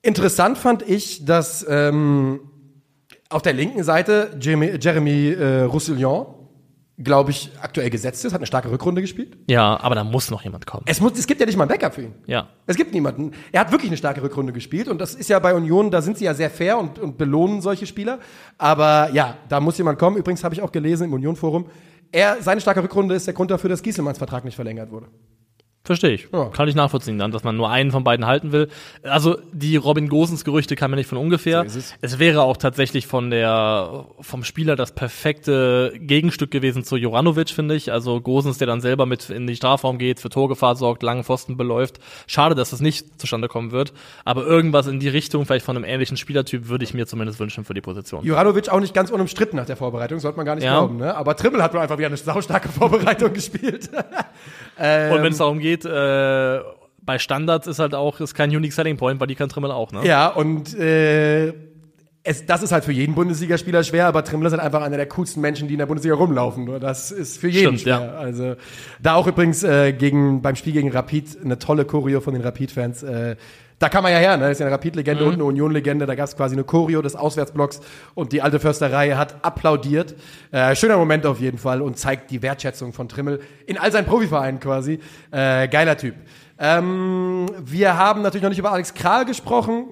Interessant fand ich, dass ähm, auf der linken Seite Jeremy, Jeremy äh, Roussillon, glaube ich, aktuell gesetzt ist, hat eine starke Rückrunde gespielt. Ja, aber da muss noch jemand kommen. Es, muss, es gibt ja nicht mal ein Backup für ihn. Ja. Es gibt niemanden. Er hat wirklich eine starke Rückrunde gespielt und das ist ja bei Union, da sind sie ja sehr fair und, und belohnen solche Spieler. Aber ja, da muss jemand kommen. Übrigens habe ich auch gelesen im Union-Forum, er, seine starke Rückrunde ist der Grund dafür, dass Gieselmanns Vertrag nicht verlängert wurde. Verstehe ich. Ja. Kann ich nachvollziehen dann, dass man nur einen von beiden halten will. Also die Robin Gosens Gerüchte kamen ja nicht von ungefähr. So ist es. wäre auch tatsächlich von der vom Spieler das perfekte Gegenstück gewesen zu Joranovic, finde ich. Also Gosens, der dann selber mit in die Strafraum geht, für Torgefahr sorgt, langen Pfosten beläuft. Schade, dass das nicht zustande kommen wird. Aber irgendwas in die Richtung, vielleicht von einem ähnlichen Spielertyp, würde ich mir zumindest wünschen für die Position. Juranovic auch nicht ganz unumstritten nach der Vorbereitung, sollte man gar nicht Ja. glauben. Ne? Aber Trimmel hat wohl einfach wieder eine saustarke Vorbereitung gespielt. Und wenn es darum geht, äh, bei Standards ist halt auch ist kein Unique Selling Point, weil die kann Trimmel auch, ne? Ja, und äh, es, das ist halt für jeden Bundesligaspieler schwer, aber Trimmler ist halt einfach einer der coolsten Menschen, die in der Bundesliga rumlaufen. Nur das ist für jeden Stimmt, schwer. ja. Also da auch übrigens äh, gegen beim Spiel gegen Rapid eine tolle Choreo von den Rapid-Fans. Äh, da kann man ja her, ne? Das ist ja eine Rapid-Legende Mhm. und eine Union-Legende. Da gab es quasi eine Choreo des Auswärtsblocks und die alte Försterei hat applaudiert. Äh, schöner Moment auf jeden Fall und zeigt die Wertschätzung von Trimmel in all seinen Profivereinen quasi. Äh, geiler Typ. Ähm, wir haben natürlich noch nicht über Alex Kral gesprochen.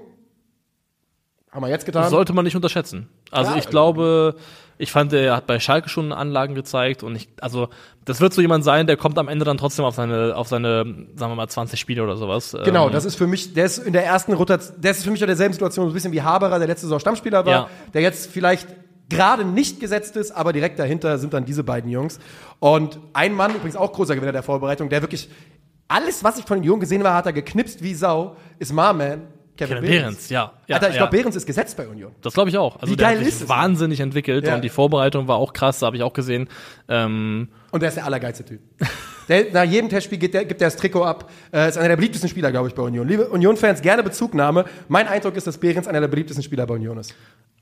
Haben wir jetzt getan? Das sollte man nicht unterschätzen. Also Ja. ich glaube, ich fand, er hat bei Schalke schon Anlagen gezeigt und ich, also das wird so jemand sein, der kommt am Ende dann trotzdem auf seine, auf seine, sagen wir mal, 20 Spiele oder sowas. Genau, Ähm, das ist für mich, der ist in der ersten Rotation, der ist für mich in derselben Situation, so ein bisschen wie Haberer, der letzte Saison Stammspieler war, Ja. der jetzt vielleicht gerade nicht gesetzt ist, aber direkt dahinter sind dann diese beiden Jungs. Und ein Mann, übrigens auch großer Gewinner der Vorbereitung, der wirklich alles, was ich von den Jungen gesehen habe, hat er geknipst wie Sau, ist Marman, Kevin, Kevin Behrens, ja. ja Alter, ich ja. glaube, Behrens ist gesetzt bei Union. Das glaube ich auch. Also Wie der geil hat sich ist es? wahnsinnig entwickelt Ja. und die Vorbereitung war auch krass, habe ich auch gesehen. Ähm, Und der ist der allergeilste Typ. Der, nach jedem Testspiel gibt der, der das Trikot ab. Äh, ist einer der beliebtesten Spieler, glaube ich, bei Union. Liebe Union-Fans, gerne Bezugnahme. Mein Eindruck ist, dass Behrens einer der beliebtesten Spieler bei Union ist.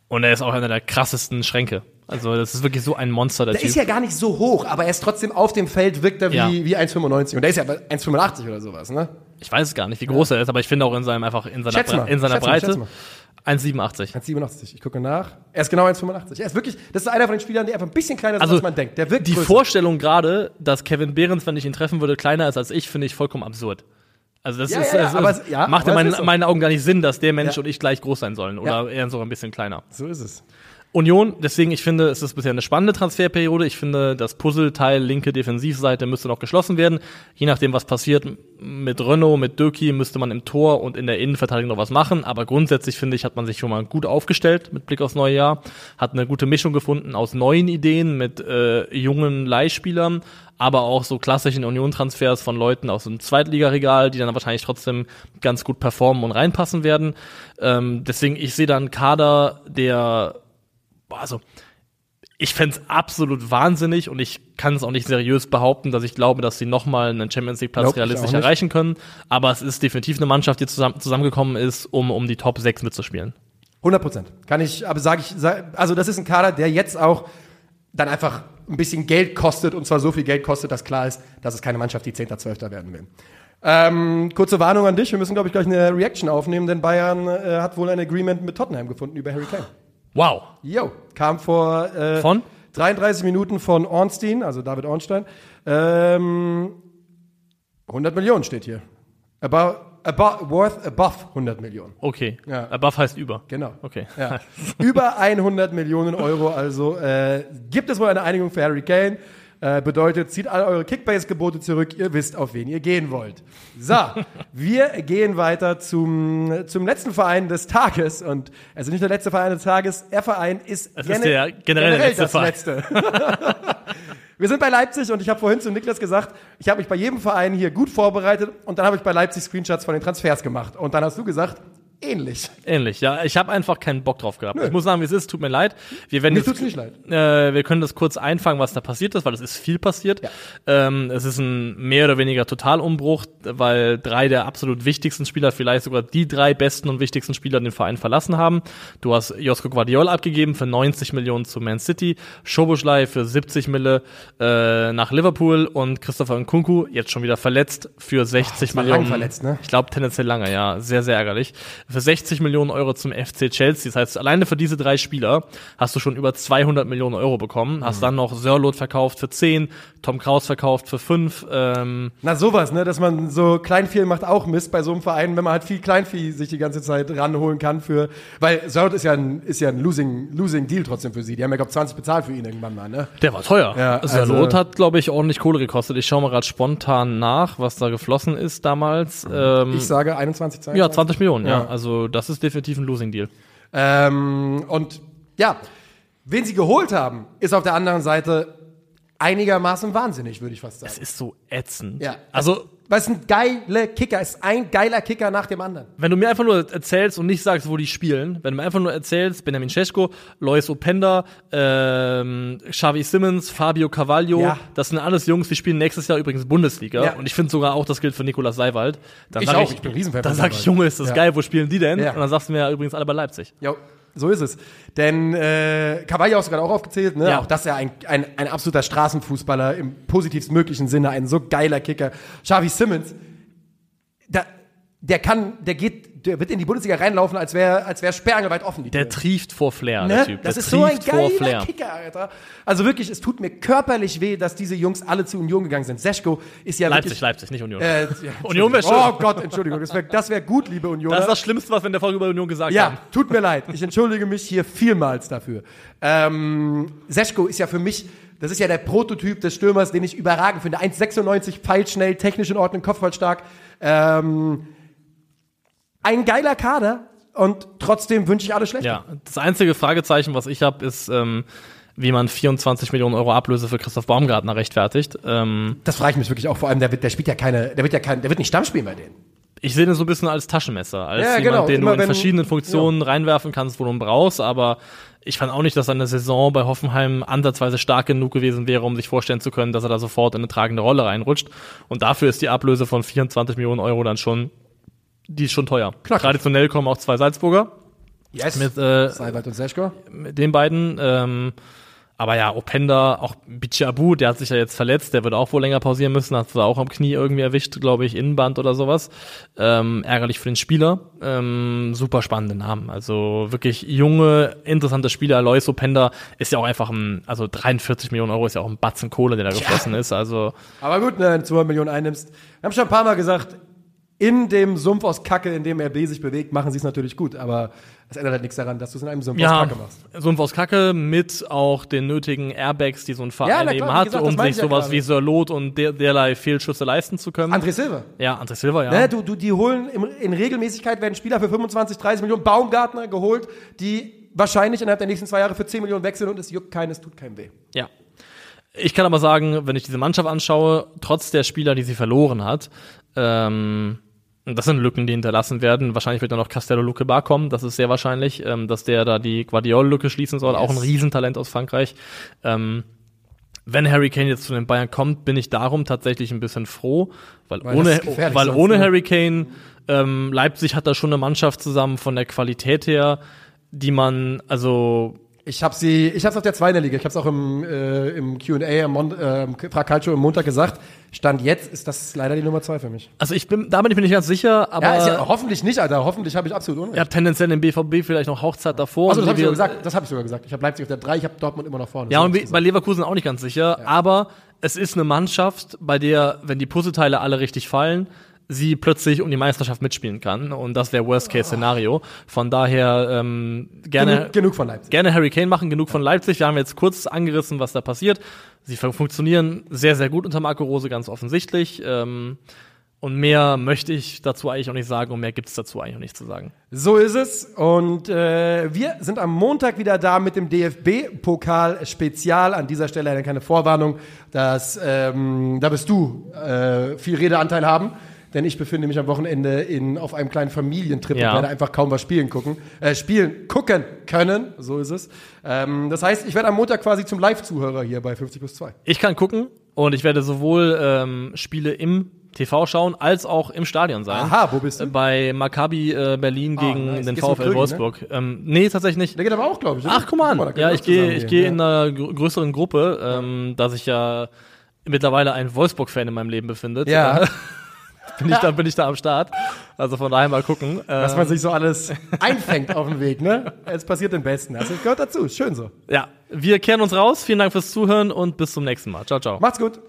und er ist auch einer der krassesten Schränke. Also das ist wirklich so ein Monster, der, Der Typ. ist ja gar nicht so hoch, aber er ist trotzdem auf dem Feld, wirkt er wie, Ja. wie 1,95. Und der ist ja bei 1,85 oder sowas, ne? ich weiß es gar nicht, wie groß er ist, aber ich finde auch in seinem einfach in seiner, Schätz mal, in seiner schätz Breite mal. 1,87. 1,87. Ich gucke nach. Er ist genau 1,85. Er ist wirklich, das ist einer von den Spielern, die einfach ein bisschen kleiner sind, Also als man denkt. Der wirkt die größer. Vorstellung gerade, dass Kevin Behrens, wenn ich ihn treffen würde, kleiner ist als ich, finde ich vollkommen absurd. Also das Ja, ist, ja, ja, das aber ist ja, macht in meinen, ist so. meinen Augen gar nicht Sinn, dass der Mensch Ja. und ich gleich groß sein sollen oder eher sogar ein bisschen kleiner. So ist es. Union, deswegen, ich finde, es ist bisher eine spannende Transferperiode. Ich finde, das Puzzleteil linke Defensivseite müsste noch geschlossen werden. Je nachdem, was passiert mit Renault, mit Döki, müsste man im Tor und in der Innenverteidigung noch was machen. Aber grundsätzlich, finde ich, hat man sich schon mal gut aufgestellt mit Blick aufs neue Jahr. Hat eine gute Mischung gefunden aus neuen Ideen mit äh, jungen Leihspielern, aber auch so klassischen Union-Transfers von Leuten aus dem Zweitligaregal, die dann wahrscheinlich trotzdem ganz gut performen und reinpassen werden. Ähm, deswegen, ich sehe da einen Kader, der Boah, also ich fänd's absolut wahnsinnig und ich kann es auch nicht seriös behaupten, dass ich glaube, dass sie nochmal einen Champions League Platz Nope, realistisch erreichen können. Aber es ist definitiv eine Mannschaft, die zusammen, zusammengekommen ist, um, um die Top 6 mitzuspielen. 100 Prozent. Kann ich, aber sage ich, sag, also das ist ein Kader, der jetzt auch dann einfach ein bisschen Geld kostet und zwar so viel Geld kostet, dass klar ist, dass es keine Mannschaft, die 10., 12. werden will. Ähm, kurze Warnung an dich, wir müssen, glaube ich, gleich eine Reaction aufnehmen, denn Bayern äh, hat wohl ein Agreement mit Tottenham gefunden über Harry Kane. Wow. Jo, kam vor äh, Von? 33 Minuten von Ornstein, also David Ornstein. Ähm, 100 Millionen steht hier. About, about, worth above 100 Millionen. Okay. Ja. Above heißt über. Genau. Okay. Ja. Über 100 Millionen Euro, also äh, gibt es wohl eine Einigung für Harry Kane. Äh, bedeutet, zieht all eure Kickbase-Gebote zurück, ihr wisst, auf wen ihr gehen wollt. So, wir gehen weiter zum, zum letzten Verein des Tages. Und also nicht der letzte Verein des Tages, der Verein ist, Es ist der generell der letzte das Verein. letzte. Wir sind bei Leipzig und ich habe vorhin zu Niklas gesagt, ich habe mich bei jedem Verein hier gut vorbereitet und dann habe ich bei Leipzig Screenshots von den Transfers gemacht. Und dann hast du gesagt, ähnlich. Ähnlich, ja. Ich habe einfach keinen Bock drauf gehabt. Ich muss sagen, wie es ist, tut mir leid. Wir werden Mir jetzt- tut's nicht leid. Äh, wir können das kurz einfangen, was da passiert ist, weil es ist viel passiert. Ähm, es ist ein mehr oder weniger Totalumbruch, weil drei der absolut wichtigsten Spieler, vielleicht sogar die drei besten und wichtigsten Spieler den Verein verlassen haben. Du hast Josko Guardiola abgegeben für 90 Millionen zu Man City, Schoboschlei für 70 Mille äh, nach Liverpool und Christopher Nkunku, jetzt schon wieder verletzt, für 60 das war Millionen. lang verletzt, ne? Ich glaube tendenziell lange, ja. Sehr, sehr ärgerlich. Für 60 Millionen Euro zum FC Chelsea. Das heißt, alleine für diese drei Spieler hast du schon über 200 Millionen Euro bekommen. Hast dann noch Sörlot verkauft für 10, Tom Kraus verkauft für 5. Ähm, Na sowas, ne, dass man so Kleinvieh macht auch Mist bei so einem Verein, wenn man halt viel Kleinvieh sich die ganze Zeit ranholen kann für, weil Sörlot ist ja ein, ist ja ein losing, losing Deal trotzdem für sie. Die haben ja glaub 20 bezahlt für ihn irgendwann mal, ne? der war teuer. Ja, Sörlot also- hat, glaube ich, ordentlich Kohle gekostet. Ich schaue mal gerade spontan nach, was da geflossen ist damals. Ähm, Ich sage 21, 22. ja, 20 Millionen, ja. Ja. Also das ist definitiv ein Losing-Deal. Ähm, und ja, wen sie geholt haben, ist auf der anderen Seite einigermaßen wahnsinnig, würde ich fast sagen. Es ist so ätzend. Ja. Also Weil es ein geiler Kicker ist, ein geiler Kicker nach dem anderen. wenn du mir einfach nur erzählst und nicht sagst, wo die spielen, wenn du mir einfach nur erzählst, Benjamin Cesko, Lois Openda, ähm, Xavi Simmons, Fabio Carvalho, Ja. das sind alles Jungs, die spielen nächstes Jahr übrigens Bundesliga. Ja. Und ich finde sogar auch, das gilt für Nikolas Seiwald. Dann Ich sag auch, ich bin ein Riesenfan Dann sag ich. Junge, ist das Ja. geil, wo spielen die denn? Und dann sagst du mir ja übrigens alle bei Leipzig. Jo. So ist es. Denn äh, Cavallo hast du gerade auch aufgezählt, ne? Ja. Auch das ist ja ein, ein, ein absoluter Straßenfußballer im positivsten möglichen Sinne, ein so geiler Kicker. Xavi Simmons, da, der kann, der geht, der wird in die Bundesliga reinlaufen, als wäre als wär sperrangelweit offen. Der trieft vor Flair, der Ne? Typ. Das der ist so ein geiler. Kicker, Alter. Also wirklich, es tut mir körperlich weh, dass diese Jungs alle zu Union gegangen sind. Seschko ist ja Leipzig, wirklich... Leipzig, nicht Union. Äh, ja, Union wäre schön. Oh Gott, Entschuldigung, das wäre das wär gut, liebe Union. das ist das Schlimmste, was wir in der Folge über Union gesagt Ja, haben. tut mir leid. Ich entschuldige mich hier vielmals dafür. Ähm, Seschko ist ja für mich, das ist ja der Prototyp des Stürmers, den ich überragend finde. 1,96, pfeilschnell, technisch in Ordnung, kopfballstark. Ähm, ein geiler Kader und trotzdem wünsche ich alles Schlechte. Ja, das einzige Fragezeichen, was ich habe, ist, ähm, wie man 24 Millionen Euro Ablöse für Christoph Baumgartner rechtfertigt. Ähm, Das frage ich mich wirklich auch. Vor allem, der, wird, der spielt ja keine, der wird ja kein, der wird nicht Stamm spielen bei denen. ich sehe den so ein bisschen als Taschenmesser, als Ja, jemand, genau. den Immer du in wenn- verschiedenen Funktionen reinwerfen kannst, wo du ihn brauchst, aber ich fand auch nicht, dass seine Saison bei Hoffenheim ansatzweise stark genug gewesen wäre, um sich vorstellen zu können, dass er da sofort in eine tragende Rolle reinrutscht. Und dafür ist die Ablöse von 24 Millionen Euro dann schon, die ist schon teuer. Knackig. Traditionell kommen auch zwei Salzburger Yes. mit, äh, Seibert und Seschko. mit den beiden. Ähm, aber ja, Openda, auch Bichabu, der hat sich ja jetzt verletzt, der wird auch wohl länger pausieren müssen, hat sich auch am Knie irgendwie erwischt, glaube ich, Innenband oder sowas. Ähm, ärgerlich für den Spieler. Ähm, super spannende Namen. Also wirklich junge, interessante Spieler. Alois Openda ist ja auch einfach ein, also 43 Millionen Euro ist ja auch ein Batzen Kohle, der da geflossen ist. Also Aber gut, ne, wenn du 200 Millionen einnimmst. Wir haben schon ein paar Mal gesagt, in dem Sumpf aus Kacke, in dem RB sich bewegt, machen sie es natürlich gut. Aber es ändert halt nichts daran, dass du es in einem Sumpf aus ja, Kacke machst. Sumpf aus Kacke mit auch den nötigen Airbags, die so ein Verein Ja, eben klar, hat, gesagt, um sich ich ja sowas gerade. wie Sirlot und der, derlei Fehlschüsse leisten zu können. André Silva. Ja, André Silva, ja. Ne, du, du, die holen im, in Regelmäßigkeit werden Spieler für 25, 30 Millionen Baumgartner geholt, die wahrscheinlich innerhalb der nächsten zwei Jahre für 10 Millionen wechseln und es juckt keines, tut keinem weh. Ja. Ich kann aber sagen, wenn ich diese Mannschaft anschaue, trotz der Spieler, die sie verloren hat, ähm, das sind Lücken, die hinterlassen werden. Wahrscheinlich wird dann noch Castello Luque Bar kommen. Das ist sehr wahrscheinlich, ähm, dass der da die Guardiol-Lücke schließen soll. Auch ein Riesentalent aus Frankreich. Ähm, wenn Harry Kane jetzt zu den Bayern kommt, bin ich darum tatsächlich ein bisschen froh, weil, Weil ohne, weil ohne ne? Harry Kane ähm, Leipzig hat da schon eine Mannschaft zusammen von der Qualität her, die man also Ich habe sie, ich habe es auf der zweiten Liga, ich habe es auch im, äh, im Q&A am Mon äh, im Frag Calcio am Montag gesagt. Stand jetzt ist das leider die Nummer zwei für mich. also ich bin da bin ich mir nicht ganz sicher, aber Ja, ja hoffentlich nicht, Alter. Hoffentlich habe ich absolut Unrecht. Ja, tendenziell den BVB vielleicht noch Hauchzeit davor. also, das habe ich sogar gesagt. Das habe ich sogar gesagt. Ich habe Leipzig auf der drei, ich habe Dortmund immer noch vorne. Ja, und bei gesagt. Leverkusen auch nicht ganz sicher. Aber es ist eine Mannschaft, bei der, wenn die Puzzleteile alle richtig fallen, sie plötzlich um die Meisterschaft mitspielen kann. Und das wäre Worst-Case-Szenario. Von daher ähm, gerne, genug, genug von Leipzig. gerne Harry Kane machen, genug von Leipzig. Wir haben jetzt kurz angerissen, was da passiert. Sie fun- funktionieren sehr, sehr gut unter Marco Rose, ganz offensichtlich. Ähm, und mehr möchte ich dazu eigentlich auch nicht sagen und mehr gibt's dazu eigentlich auch nicht zu sagen. So ist es. Und äh, wir sind am Montag wieder da mit dem DFB-Pokal-Spezial. An dieser Stelle eine kleine Vorwarnung, dass ähm, da wirst du äh, viel Redeanteil haben. Denn ich befinde mich am Wochenende in, auf einem kleinen Familientrip Ja. und werde einfach kaum was spielen gucken, äh, spielen gucken können. So ist es. Ähm, das heißt, ich werde am Montag quasi zum Live-Zuhörer hier bei 50 plus 2. Ich kann gucken und ich werde sowohl ähm, Spiele im TV schauen, als auch im Stadion sein. Aha, wo bist du? Bei Maccabi äh, Berlin Ah, gegen nice. den Gehst VfL Krügen, Wolfsburg. Ähm, nee, tatsächlich nicht. Der geht aber auch, glaube ich. oder? Ach, guck mal an. Ja, ich gehe ich gehe ja. in einer grö- größeren Gruppe, ähm, dass ich ja mittlerweile ein Wolfsburg-Fan in meinem Leben befindet. Ja. bin ich da bin ich da am Start. Also von daher mal gucken. Was Äh, man sich so alles einfängt auf dem Weg, ne? Es passiert den Besten. Also, gehört dazu. Schön so. ja, wir kehren uns raus. Vielen Dank fürs Zuhören und bis zum nächsten Mal. Ciao, ciao. Macht's gut.